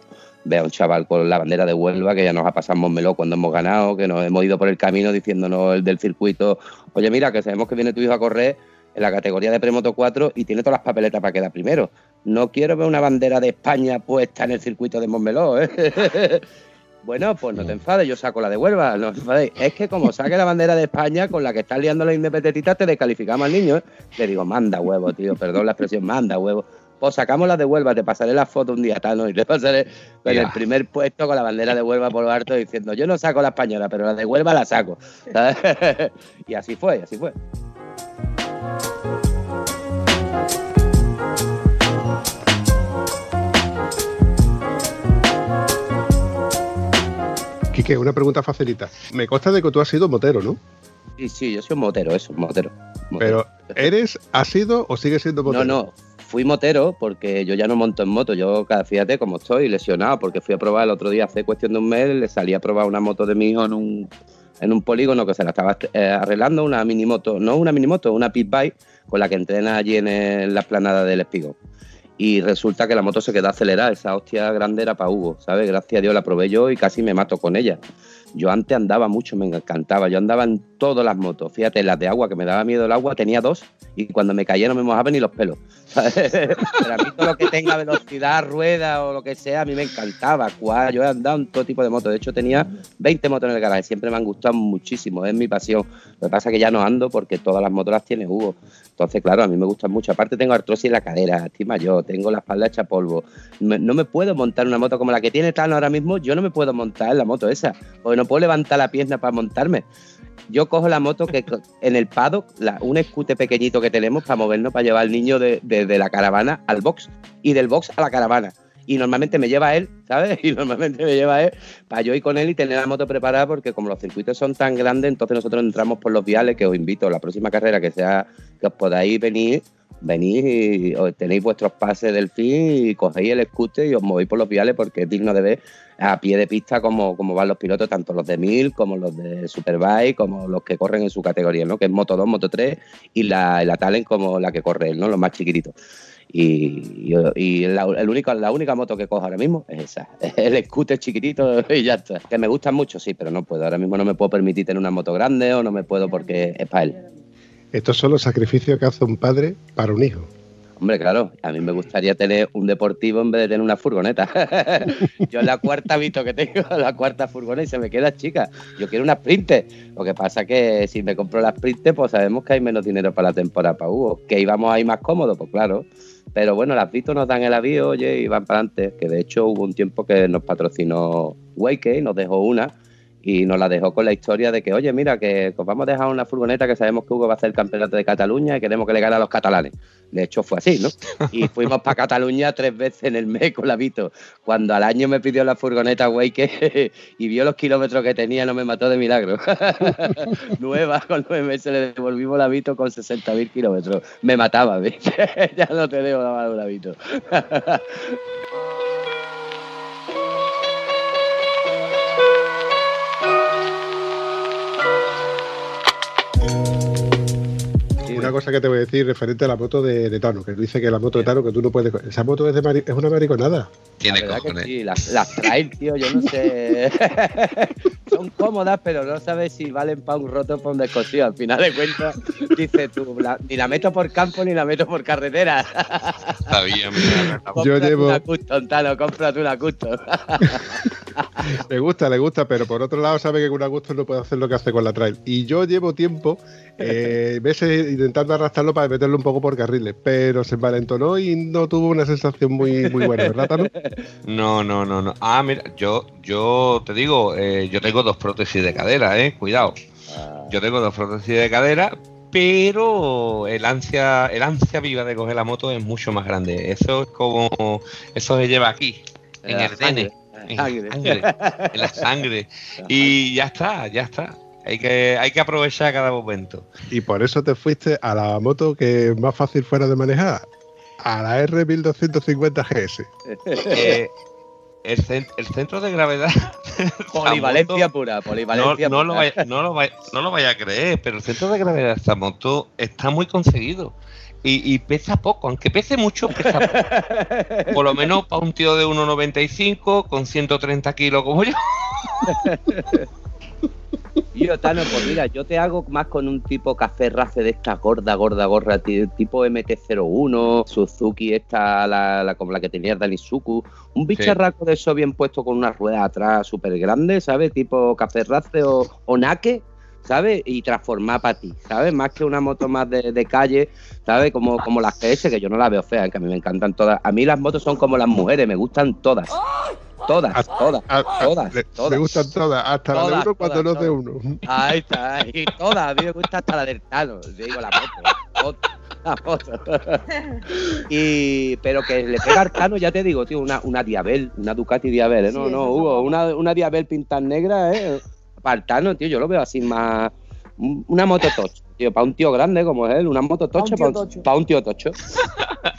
Ver a un chaval con la bandera de Huelva, que ya nos ha pasado Montmeló cuando hemos ganado, que nos hemos ido por el camino diciéndonos el del circuito, oye, mira, que sabemos que viene tu hijo a correr en la categoría de Premoto 4 y tiene todas las papeletas para quedar primero. No quiero ver una bandera de España puesta en el circuito de Montmeló, ¿eh? (laughs) Bueno, pues no te enfades, yo saco la de Huelva, no te. Es que como saque la bandera de España con la que estás liando la independentista, te descalificamos al niño. ¿eh? Le digo, manda huevo, tío, perdón la expresión, manda huevo. Pues sacamos la de Huelva, te pasaré la foto un día, Tano, y te pasaré con el primer puesto con la bandera de Huelva por lo alto diciendo, yo no saco la española, pero la de Huelva la saco. ¿sabes? (laughs) y así fue, así fue. Quique, una pregunta facilita. Me consta de que tú has sido motero, ¿no? Sí, sí, yo soy un motero, eso, motero. Pero, ¿eres, has sido o sigues siendo motero? No, no, fui motero porque yo ya no monto en moto. Yo, cada- fíjate cómo estoy, lesionado, porque fui a probar el otro día, hace cuestión de un mes, le salí a probar una moto de mi hijo en un, en un polígono que se la estaba eh, arreglando, una minimoto, no una minimoto, una pit bike con la que entrena allí en, el- la esplanada del Espigón. Y resulta que la moto se quedó acelerada, esa hostia grande era para Hugo, ¿sabes? Gracias a Dios la probé yo y casi me mato con ella. Yo antes andaba mucho, me encantaba. Yo andaba en todas las motos. Fíjate, las de agua, que me daba miedo el agua, tenía dos y cuando me caía no me mojaba ni los pelos. (laughs) Pero a mí todo lo que tenga velocidad, rueda o lo que sea, a mí me encantaba. Yo he andado en todo tipo de motos. De hecho, tenía 20 motos en el garaje. Siempre me han gustado muchísimo. Es mi pasión. Lo que pasa es que ya no ando porque todas las motos las tiene Hugo. Entonces, claro, a mí me gustan mucho. Aparte, tengo artrosis en la cadera, estoy mayor, tengo la espalda hecha polvo. No me puedo montar una moto como la que tiene Tano ahora mismo. Yo no me puedo montar en la moto esa. Porque no puedo levantar la pierna para montarme. Yo cojo la moto que en el paddock, la- un escute pequeñito que tenemos para movernos, para llevar al niño de, de- la caravana al box y del box a la caravana. Y normalmente me lleva él, ¿sabes? (laughs) Y normalmente me lleva él para yo ir con él y tener la moto preparada porque como los circuitos son tan grandes, entonces nosotros entramos por los viales que os invito la próxima carrera que sea que os podáis venir, venís y tenéis vuestros pases del fin y cogéis el scooter y os movéis por los viales porque es digno de ver a pie de pista como, como van los pilotos, tanto los de 1000 como los de Superbike, como los que corren en su categoría, ¿no? Que es Moto 2, Moto 3 y la, la Talent como la que corre él, ¿no? Los más chiquititos. Y, y, y la, el único, la única moto que cojo ahora mismo es esa, (laughs) el scooter chiquitito y ya está. Que me gustan mucho, sí, pero no puedo. Ahora mismo no me puedo permitir tener una moto grande o no me puedo porque es para él. Estos son los sacrificios que hace un padre para un hijo. Hombre, claro, a mí me gustaría tener un deportivo en vez de tener una furgoneta. (laughs) Yo la cuarta visto que tengo, (laughs) la cuarta furgoneta y se me queda chica. Yo quiero una Sprinter. Lo que pasa que si me compro la Sprinter, pues sabemos que hay menos dinero para la temporada para Hugo. Que íbamos ahí más cómodos, pues claro. Pero bueno, las Vito nos dan el avión, oye, y van para adelante. Que de hecho hubo un tiempo que nos patrocinó Wake, nos dejó una y nos la dejó con la historia de que, oye, mira, que os vamos a dejar una furgoneta que sabemos que Hugo va a hacer el campeonato de Cataluña y queremos que le gane a los catalanes. De hecho, fue así, ¿no? Y fuimos para Cataluña tres veces en el mes con la Vito. Cuando al año me pidió la furgoneta Wake (laughs) y vio los kilómetros que tenía, no me mató de milagro. (laughs) Nueva, con nueve meses le devolvimos la Vito con 60.000 kilómetros. Me mataba, ¿viste? (laughs) ya no te debo la la Vito. Una cosa que te voy a decir referente a la moto de, Tano, que tú dices que la moto de Tano, que tú no puedes. Esa moto es, de es una mariconada. Tiene La cojones. sí, las, las trail, tío, yo no sé. (laughs) Son cómodas, pero no sabes si valen para un roto o para un descosido. Al final de cuentas, dices tú, la- ni la meto por campo ni la meto por carretera. Sabía, mira, Yo llevo- una custom, Tano, cómprate una custom. (laughs) Le gusta, le gusta, pero por otro lado sabe que con Augusto no puede hacer lo que hace con la trail. Y yo llevo tiempo, eh, veces intentando arrastrarlo para meterlo un poco por carriles, pero se envalentonó y no tuvo una sensación muy, muy buena, ¿verdad, Tano? (laughs) No, no, no, no. Ah, mira, yo, yo te digo, eh, yo tengo dos prótesis de cadera, eh, cuidado. Yo tengo dos prótesis de cadera, pero el ansia, el ansia viva de coger la moto es mucho más grande. Eso es como, eso se lleva aquí, en el sangre, DN, en sangre, en la sangre. (laughs) Y ya está, ya está. Hay que, hay que aprovechar cada momento. Y por eso te fuiste a la moto que más fácil fuera de manejar, a la R1250 GS. Eh, el, el centro de gravedad. (laughs) Polivalencia moto- pura, No, polivalencia no lo pura. vaya, no, lo vaya, no lo vaya a creer, pero el centro de gravedad de esta moto está muy conseguido. Y, y pesa poco, aunque pese mucho, pesa poco. (laughs) Por lo menos para un tío de 1,95 con 130 kilos como yo. (laughs) Tío, Tano, pues mira, yo te hago más con un tipo café race de esta gorda, gorda, gorda, tipo MT-01, Suzuki, esta, la, la- como la que tenía Dani Suku, un bicharraco de eso bien puesto con una rueda atrás súper grande, ¿sabes? Tipo café race o, o naque, ¿sabes? Y transformar para ti, ¿sabes? Más que una moto más de, de calle, ¿sabes? Como, como las GS, que yo no la veo fea, que a mí me encantan todas. A mí las motos son como las mujeres, me gustan todas. Todas, todas, A- a- todas, le, todas. le gustan todas, hasta la de Todas, uno cuando todas, no es de uno. Ahí está, ahí toda. A mí me gusta hasta la del Tano, digo, la moto. La moto. (laughs) Y, pero que le pega al Tano, ya te digo, tío, una, una Diabel, una Ducati Diabel, ¿eh? No, Sí, no, Hugo, una, una Diabel pintada negra, ¿eh? Para el Tano, tío, yo lo veo así más. Un- Una moto tocha, tío, para un tío grande como es él, una moto tocha tío para un, tocho. pa' un tío tocho. (laughs)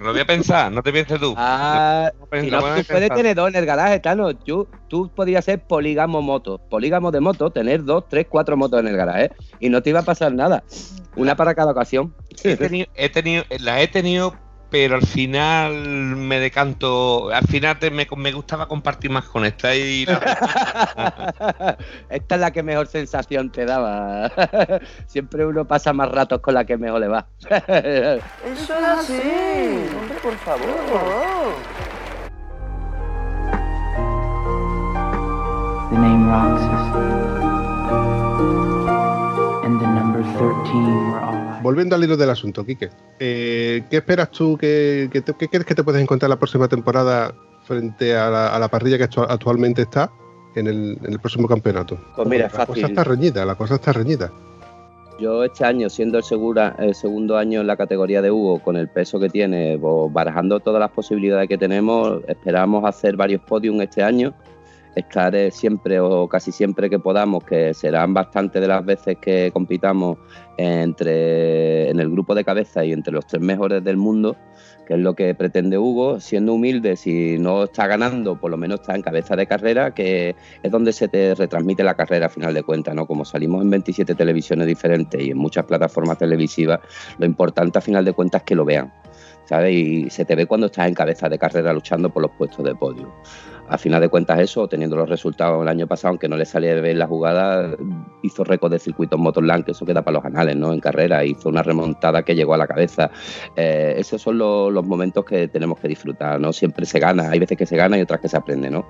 Lo voy a pensar, no te pienses tú. Ah, No si no, tú puedes pensar. tener dos en el garaje, Tano. Tú, tú podrías ser polígamo moto. Polígamo de moto, tener dos, tres, cuatro motos en el garaje. Y no te iba a pasar nada. Una para cada ocasión. He tenido, he tenido, la he tenido, pero al final me decanto. Al final te- me, me gustaba compartir más con esta y la- (laughs) Esta es la que mejor sensación te daba. (laughs) Siempre uno pasa más ratos con la que mejor le va. (laughs) Eso es así. Hombre, por favor. The name Roxas. And the number 13 were all I Volviendo al hilo del asunto, Quique, eh, ¿qué esperas tú? Que, que te- ¿Qué crees que te puedes encontrar la próxima temporada frente a la, a la parrilla que actu- actualmente está en el, en el próximo campeonato? Pues mira, es la cosa fácil. está reñida, la cosa está reñida. Yo este año, siendo el, segura, el segundo año en la categoría de Hugo, con el peso que tiene, pues, barajando todas las posibilidades que tenemos, esperamos hacer varios podiums este año. Estar siempre o casi siempre que podamos, que serán bastantes de las veces que compitamos entre en el grupo de cabeza y entre los tres mejores del mundo, que es lo que pretende Hugo, siendo humilde, si no está ganando, por lo menos está en cabeza de carrera, que es donde se te retransmite la carrera a final de cuentas, ¿no? Como salimos en 27 televisiones diferentes y en muchas plataformas televisivas, lo importante a final de cuentas es que lo vean, ¿sabes? Y se te ve cuando estás en cabeza de carrera luchando por los puestos de podio. A final de cuentas eso, teniendo los resultados el año pasado, aunque no le de ver la jugada, hizo récord de circuitos Motorland, que eso queda para los anales, ¿no? En carrera, hizo una remontada que llegó a la cabeza. Eh, esos son lo- los momentos que tenemos que disfrutar, ¿no? Siempre se gana, hay veces que se gana y otras que se aprende, ¿no?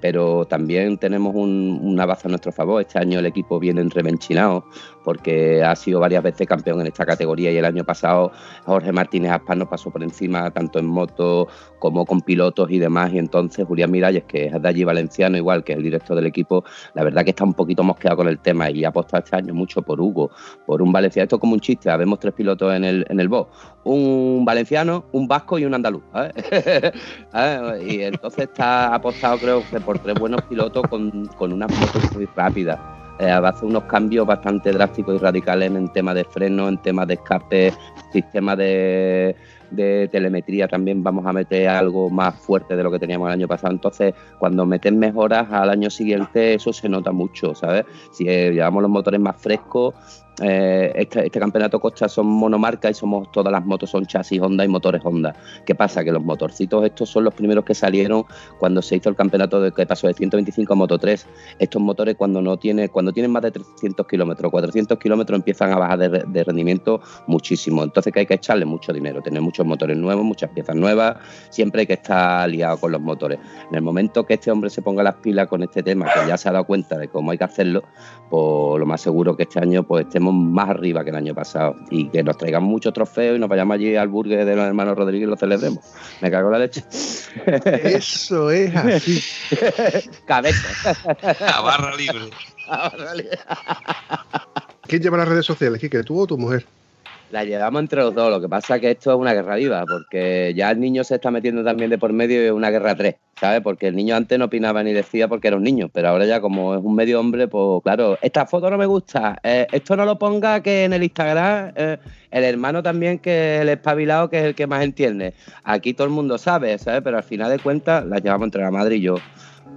pero también tenemos un- una baza a nuestro favor. Este año el equipo viene revenchinado porque ha sido varias veces campeón en esta categoría y el año pasado Jorge Martínez Aspas nos pasó por encima tanto en moto como con pilotos y demás y entonces Julián Miralles, que es de allí valenciano igual que es el director del equipo, la verdad que está un poquito mosqueado con el tema y ha apostado este año mucho por Hugo, por un valenciano. Esto es como un chiste, habemos tres pilotos en el, en el box, un valenciano, un vasco y un andaluz. ¿sabes? (laughs) ¿sabes? Y entonces está apostado creo que por tres buenos pilotos con, con unas motos muy rápidas. Eh, hacer unos cambios bastante drásticos y radicales en tema de freno, en tema de escape, sistema de, de telemetría también vamos a meter algo más fuerte de lo que teníamos el año pasado. Entonces, cuando meten mejoras al año siguiente, eso se nota mucho, ¿sabes? Si eh, llevamos los motores más frescos, eh, este, este, campeonato Costa son monomarca y somos todas las motos son chasis Honda y motores Honda. ¿Qué pasa? Que los motorcitos estos son los primeros que salieron cuando se hizo el campeonato de que pasó de 125 a Moto 3. Estos motores cuando no tiene, cuando tienen más de 300 kilómetros, 400 kilómetros empiezan a bajar de, rendimiento muchísimo. Entonces que hay que echarle mucho dinero, tener muchos motores nuevos, muchas piezas nuevas, siempre hay que estar liado con los motores. En el momento que este hombre se ponga las pilas con este tema, que ya se ha dado cuenta de cómo hay que hacerlo, pues lo más seguro que este año pues estemos más arriba que el año pasado y que nos traigan muchos trofeos y nos vayamos allí al burger de los hermanos Rodríguez y lo celebremos. Me cago la leche. (laughs) Eso es así. (laughs) Cabeza. A barra libre. A barra libre. ¿Quién lleva las redes sociales? ¿Quién, tú o tu mujer? La llevamos entre los dos. Lo que pasa es que esto es una guerra viva, porque ya el niño se está metiendo también de por medio y es una guerra tres, ¿sabes? Porque el niño antes no opinaba ni decía porque era un niño, pero ahora ya como es un medio hombre, pues claro, esta foto no me gusta, eh, esto no lo ponga que en el Instagram, eh, el hermano también que el espabilado, que es el que más entiende. Aquí todo el mundo sabe, ¿sabes? Pero al final de cuentas la llevamos entre la madre y yo.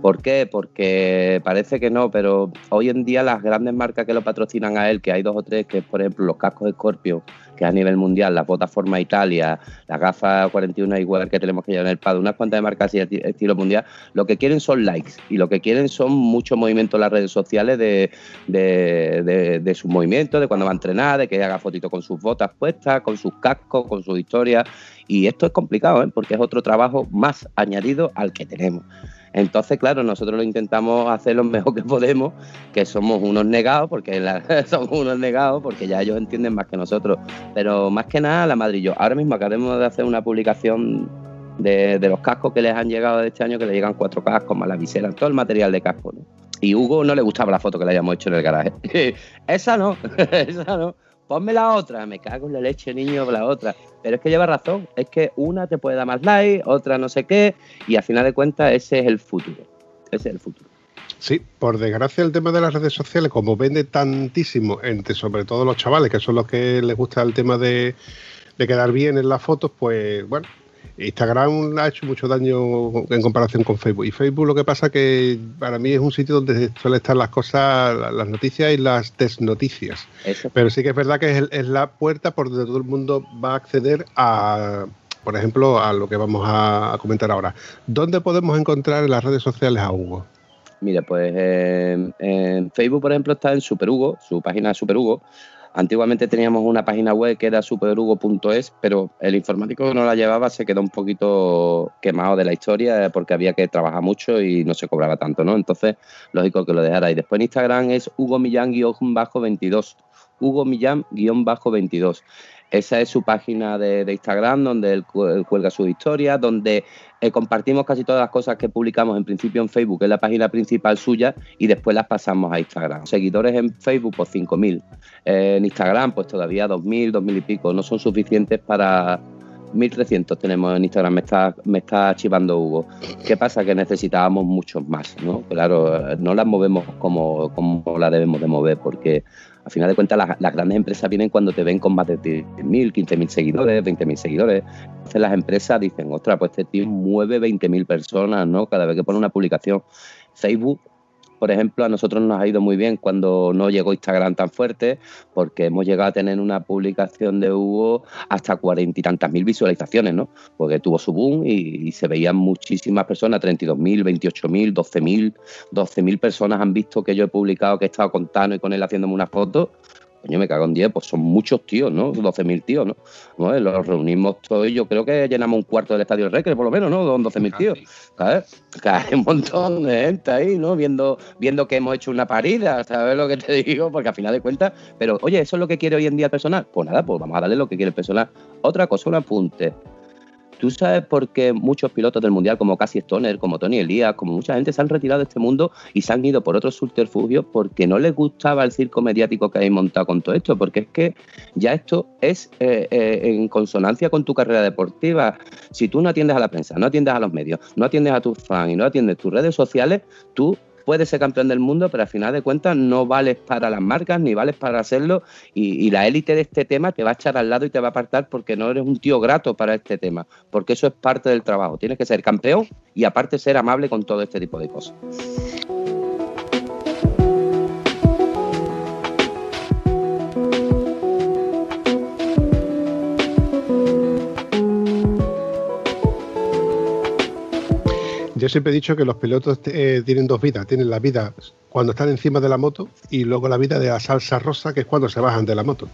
¿Por qué? Porque parece que no, pero hoy en día las grandes marcas que lo patrocinan a él, que hay dos o tres, que es por ejemplo los cascos Scorpio, que a nivel mundial, la plataforma Italia, las gafas 41 igual que tenemos que llevar en el PAD, unas cuantas de marcas así estilo mundial, lo que quieren son likes y lo que quieren son mucho movimiento en las redes sociales de, de, de, sus movimientos, de cuando va a entrenar, de que haga fotitos con sus botas puestas, con sus cascos, con sus historias. Y esto es complicado, ¿eh? porque es otro trabajo más añadido al que tenemos. Entonces, claro, nosotros lo intentamos hacer lo mejor que podemos, que somos unos negados, porque (laughs) somos unos negados, porque ya ellos entienden más que nosotros. Pero más que nada, la Madrid yo. Ahora mismo acabamos de hacer una publicación de, los cascos que les han llegado de este año, que le llegan cuatro cascos, más la todo el material de casco. Y Hugo no le gustaba la foto que le hayamos hecho en el garaje. (laughs) esa no, (laughs) esa no ponme la otra, me cago en la leche, niño, la otra. Pero es que lleva razón, es que una te puede dar más like, otra no sé qué, y al final de cuentas ese es el futuro. Ese es el futuro. Sí, por desgracia el tema de las redes sociales, como vende tantísimo entre sobre todo los chavales, que son los que les gusta el tema de, de quedar bien en las fotos, pues bueno, Instagram ha hecho mucho daño en comparación con Facebook. Y Facebook lo que pasa que para mí es un sitio donde suelen estar las cosas, las noticias y las desnoticias. Pero sí que es verdad que es, la puerta por donde todo el mundo va a acceder a, por ejemplo, a lo que vamos a, comentar ahora. ¿Dónde podemos encontrar en las redes sociales a Hugo? Mira, pues en Facebook, por ejemplo, está en Super Hugo, su página Super Hugo. Antiguamente teníamos una página web que era superhugo.es, pero el informático que no la llevaba se quedó un poquito quemado de la historia porque había que trabajar mucho y no se cobraba tanto, ¿no? Entonces, lógico que lo dejara. Y después en Instagram es Hugo Millán-22. Hugo Millán-22. Esa es su página de, Instagram, donde él, cuelga sus historias, donde eh, compartimos casi todas las cosas que publicamos en principio en Facebook, que es la página principal suya, y después las pasamos a Instagram. Seguidores en Facebook, pues 5.000. Eh, en Instagram, pues todavía 2.000, 2.000 y pico. No son suficientes para, 1.300 tenemos en Instagram, me está, me está archivando Hugo. ¿Qué pasa? Que necesitábamos muchos más, ¿no? Claro, no las movemos como, como las debemos de mover, porque al final de cuentas las, grandes empresas vienen cuando te ven con más de 10.000, 15.000 seguidores, 20.000 seguidores. Entonces las empresas dicen, ostras, pues este tío mueve 20.000 personas, ¿no? Cada vez que pone una publicación. Facebook por ejemplo, a nosotros nos ha ido muy bien cuando no llegó Instagram tan fuerte, porque hemos llegado a tener una publicación de Hugo hasta cuarenta y tantas mil visualizaciones, ¿no? Porque tuvo su boom y, se veían muchísimas personas, 32.000, 28.000, 12.000, 12.000 personas han visto que yo he publicado que he estado con Tano y con él haciéndome una foto coño, me cago en 10, pues son muchos tíos, ¿no? 12.000 tíos, ¿no? ¿no? Los reunimos todos y yo creo que llenamos un cuarto del estadio del por lo menos, ¿no? 12.000 tíos. ¿Sabes? (laughs) Hay un montón de gente ahí, ¿no? Viendo, viendo que hemos hecho una parida, ¿sabes lo que te digo? Porque al final de cuentas, pero oye, ¿eso es lo que quiere hoy en día el personal? Pues nada, pues vamos a darle lo que quiere el personal. Otra cosa, un apunte. ¿Tú sabes por qué muchos pilotos del Mundial, como Cassie Stoner, como Tony Elías, como mucha gente, se han retirado de este mundo y se han ido por otros subterfugios porque no les gustaba el circo mediático que hay montado con todo esto? Porque es que ya esto es eh, eh, en consonancia con tu carrera deportiva. Si tú no atiendes a la prensa, no atiendes a los medios, no atiendes a tus fans y no atiendes tus redes sociales, tú puedes ser campeón del mundo, pero al final de cuentas no vales para las marcas ni vales para hacerlo y, la élite de este tema te va a echar al lado y te va a apartar porque no eres un tío grato para este tema, porque eso es parte del trabajo. Tienes que ser campeón y aparte ser amable con todo este tipo de cosas. Yo siempre he dicho que los pilotos eh, tienen dos vidas. Tienen la vida cuando están encima de la moto y luego la vida de la salsa rosa, que es cuando se bajan de la moto.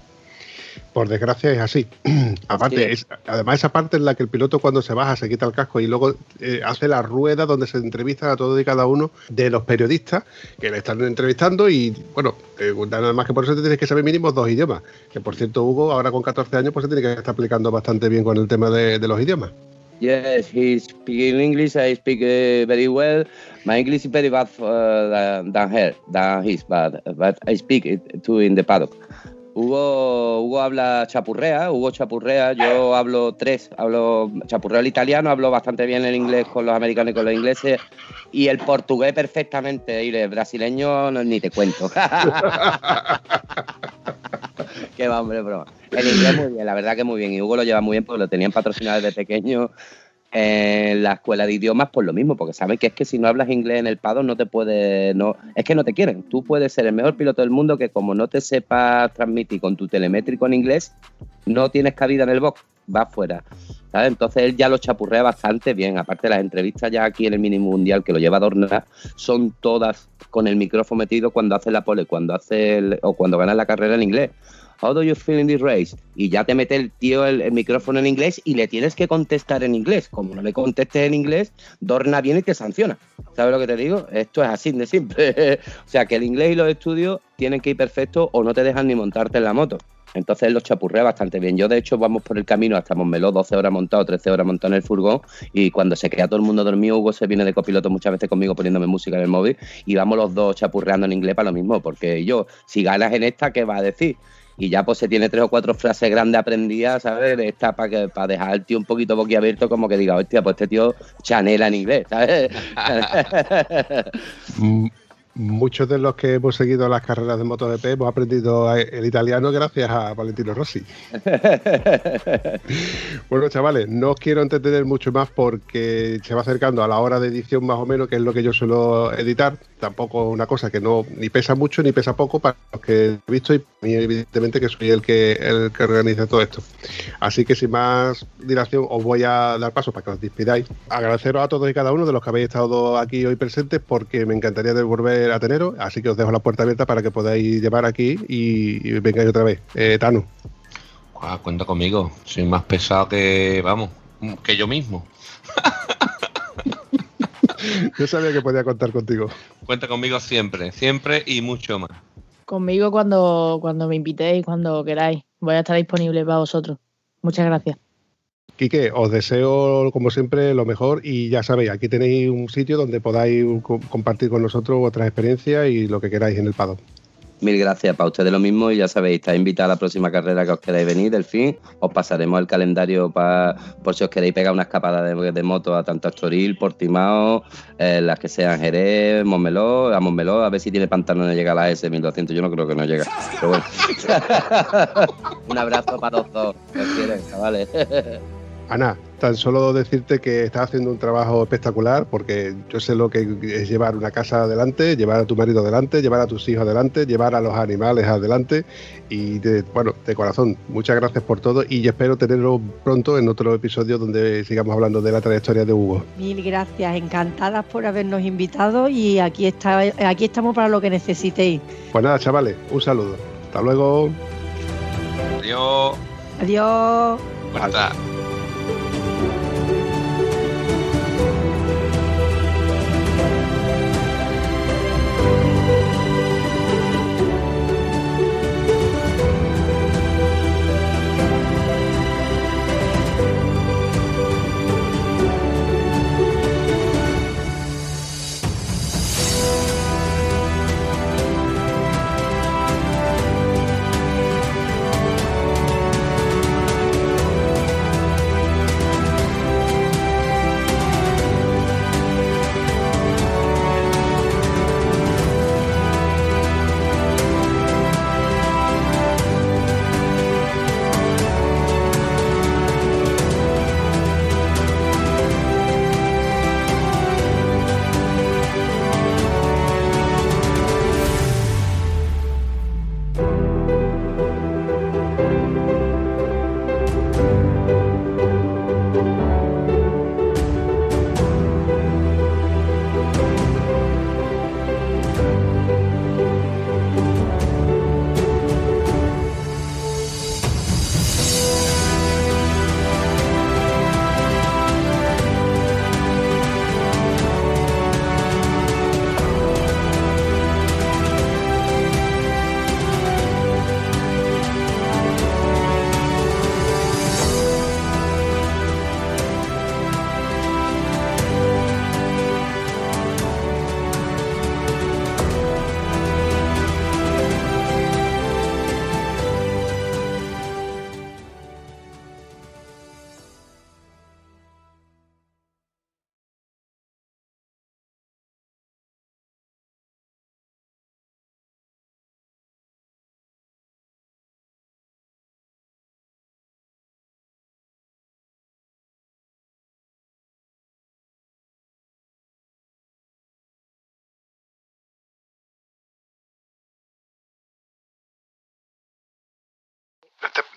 Por desgracia es así. (clears throat) Aparte, es, además esa parte en la que el piloto cuando se baja se quita el casco y luego eh, hace la rueda donde se entrevista a todos y cada uno de los periodistas que le están entrevistando y bueno, eh, nada más que por eso te tienes que saber mínimo dos idiomas. Que por cierto, Hugo, ahora con 14 años, pues se tiene que estar aplicando bastante bien con el tema de, de los idiomas. Yes, he speaks English. I speak uh, very well. My English is very bad uh, than her, than his, but but I speak it too in the paddock. Hugo, Hugo habla chapurrea, Hugo chapurrea, yo hablo tres, hablo chapurreo el italiano, hablo bastante bien el inglés con los americanos y con los ingleses, y el portugués perfectamente, y el brasileño no, ni te cuento. (laughs) Qué va, hombre, broma. El inglés muy bien, la verdad que muy bien, y Hugo lo lleva muy bien porque lo tenían patrocinado desde pequeño en la escuela de idiomas por lo mismo, porque saben que es que si no hablas inglés en el pado no te puede, no, es que no te quieren. Tú puedes ser el mejor piloto del mundo que como no te sepas transmitir con tu telemétrico en inglés, no tienes cabida en el box, vas fuera. ¿sabes? Entonces él ya lo chapurrea bastante bien. Aparte las entrevistas ya aquí en el mini mundial que lo lleva Dorna son todas con el micrófono metido cuando hace la pole, cuando hace el, o cuando gana la carrera en inglés. How do you feel in this race? Y ya te mete el tío el, micrófono en inglés y le tienes que contestar en inglés. Como no le contestes en inglés, Dorna viene y te sanciona. ¿Sabes lo que te digo? Esto es así de simple. (laughs) o sea que el inglés y los estudios tienen que ir perfectos o no te dejan ni montarte en la moto. Entonces los chapurrea bastante bien. Yo, de hecho, vamos por el camino hasta Montmeló, 12 horas montado, 13 horas montado en el furgón. Y cuando se queda todo el mundo dormido, Hugo se viene de copiloto muchas veces conmigo poniéndome música en el móvil. Y vamos los dos chapurreando en inglés para lo mismo. Porque yo, si ganas en esta, ¿qué va a decir? Y ya pues se tiene tres o cuatro frases grandes aprendidas, ¿sabes? Esta para que para dejar al tío un poquito boquiabierto, como que diga, hostia, pues este tío chanela en inglés, ¿sabes? (laughs) Muchos de los que hemos seguido las carreras de MotoGP hemos aprendido el italiano gracias a Valentino Rossi. (laughs) bueno, chavales, no os quiero entretener mucho más porque se va acercando a la hora de edición más o menos, que es lo que yo suelo editar. Tampoco una cosa que no ni pesa mucho ni pesa poco para los que he visto y evidentemente que soy el que el que organiza todo esto. Así que sin más dilación os voy a dar paso para que os despidáis. Agradeceros a todos y cada uno de los que habéis estado aquí hoy presentes porque me encantaría devolver a teneros, así que os dejo la puerta abierta para que podáis llevar aquí y, y vengáis otra vez. Eh, Tano. Cuenta conmigo, soy más pesado que, vamos, que yo mismo. (laughs) (laughs) yo sabía que podía contar contigo. Cuenta conmigo siempre, siempre y mucho más. Conmigo cuando, cuando me invitéis, cuando queráis. Voy a estar disponible para vosotros. Muchas gracias. Quique, os deseo, como siempre, lo mejor y ya sabéis, aquí tenéis un sitio donde podáis co compartir con nosotros vuestras experiencias y lo que queráis en el Pado. Mil gracias para ustedes lo mismo y ya sabéis, está invitada a la próxima carrera que os queráis venir, del fin. Os pasaremos el calendario para por si os queréis pegar una escapada de, moto a tanto Astoril, Portimao, eh, las que sean Jerez, Montmeló, a Montmeló, a ver si tiene pantalones de llegar a la S1200, yo no creo que no llega. Pero bueno. (laughs) Un abrazo para los dos, quieren, chavales. (laughs) Ana, tan solo decirte que estás haciendo un trabajo espectacular porque yo sé lo que es llevar una casa adelante, llevar a tu marido adelante, llevar a tus hijos adelante, llevar a los animales adelante y de, bueno, de corazón, muchas gracias por todo y espero tenerlo pronto en otro episodio donde sigamos hablando de la trayectoria de Hugo. Mil gracias, encantadas por habernos invitado y aquí, está, aquí estamos para lo que necesitéis. Pues nada, chavales, un saludo. Hasta luego. Adiós. Adiós. Buenas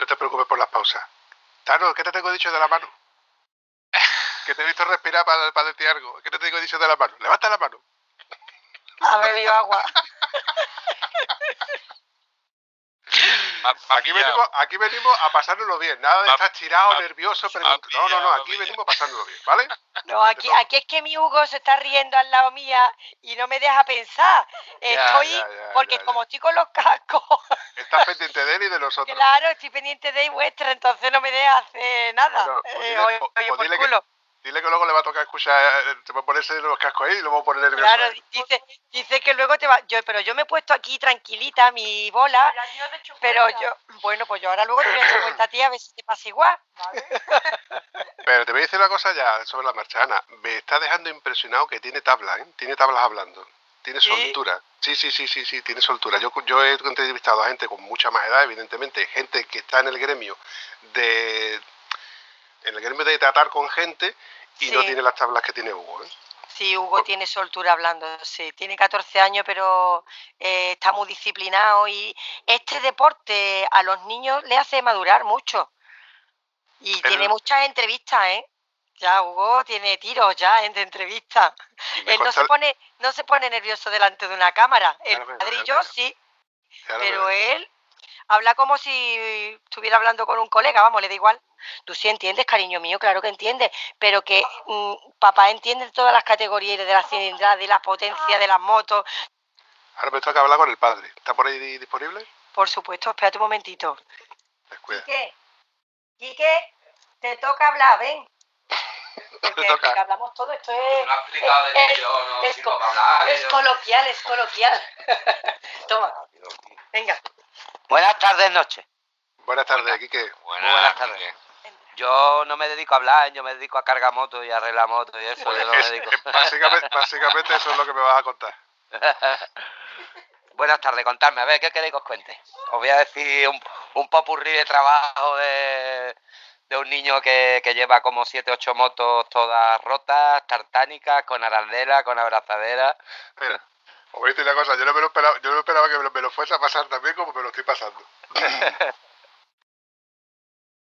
No te preocupes por las pausas. Tano, ¿qué te tengo dicho de la mano? Que te he visto respirar para, para decir algo. ¿Qué te tengo dicho de la mano? Levanta la mano. Ha bebido agua. (laughs) (laughs) Aquí venimos, aquí venimos a pasárnoslo bien. Nada de estar tirado, nervioso, preguntando. No, no, no, aquí venimos a pasárnoslo bien, ¿vale? (laughs) No, aquí, aquí es que mi Hugo se está riendo al lado mía y no me deja pensar. Estoy, ya, ya, porque ya, ya. como estoy con los cascos, (laughs) Estás pendiente de él y de nosotros. claro, estoy pendiente de vuestra, entonces no me deja hacer nada. Bueno, pues Eh, dile- oye, oye, por dile que- culo. Dile que luego le va a tocar escuchar, eh, te va a ponerse los cascos ahí y lo vamos a poner nervioso. Claro, dice, dice que luego te va. Yo, pero yo me he puesto aquí tranquilita, mi bola. Pero yo, bueno, pues yo ahora luego te voy a echar cuenta a ti a ver si te pasa igual. (laughs) Pero te voy a decir una cosa ya sobre la marcha, Ana. Me está dejando impresionado que tiene tablas, ¿eh? Tiene tablas hablando. Tiene ¿Sí? soltura. Sí, sí, sí, sí, sí, tiene soltura. Yo, yo he entrevistado a gente con mucha más edad, evidentemente, gente que está en el gremio de en el gremio de tratar con gente y no tiene las tablas que tiene Hugo, ¿eh? Sí, Hugo tiene soltura hablando, sí. Tiene 14 años, pero eh, está muy disciplinado y este deporte a los niños le hace madurar mucho. Y tiene muchas entrevistas, ¿eh? Ya Hugo tiene tiros ya en de entrevistas. Él no consta- se pone, no se pone nervioso delante de una cámara. El Claro, y claro, sí, pero él habla como si estuviera hablando con un colega, vamos, le da igual. Tú sí entiendes, cariño mío, claro que entiendes, pero que mm, papá entiende todas las categorías de la cilindrada, de la potencia de las motos. Ahora me toca hablar con el padre. ¿Está por ahí di- disponible? Por supuesto, espérate un momentito. Descuida. Quique, Quique, te toca hablar, ven. (laughs) Porque, hablamos todo, esto es, es- yo no es sirvo co- para hablar. es yo- coloquial, es coloquial. (laughs) Toma, venga. Buenas tardes, noches. Buenas tardes, Quique. Buenas, buenas tardes. Yo no me dedico a hablar, yo me dedico a cargar motos y a arreglar motos y eso. Yo no me Es- dedico. es básicamente, básicamente eso es lo que me vas a contar. (laughs) Buenas tardes, contadme, a ver, ¿qué queréis que os cuente? Os voy a decir un, un popurrí de trabajo de, de un niño que, que lleva como 7 8 motos todas rotas, tartánicas, con arandela, con abrazadera. Mira, os voy a decir una cosa, yo no me lo esperaba, yo no me esperaba que me lo, me lo fuese a pasar también como me lo estoy pasando. (laughs)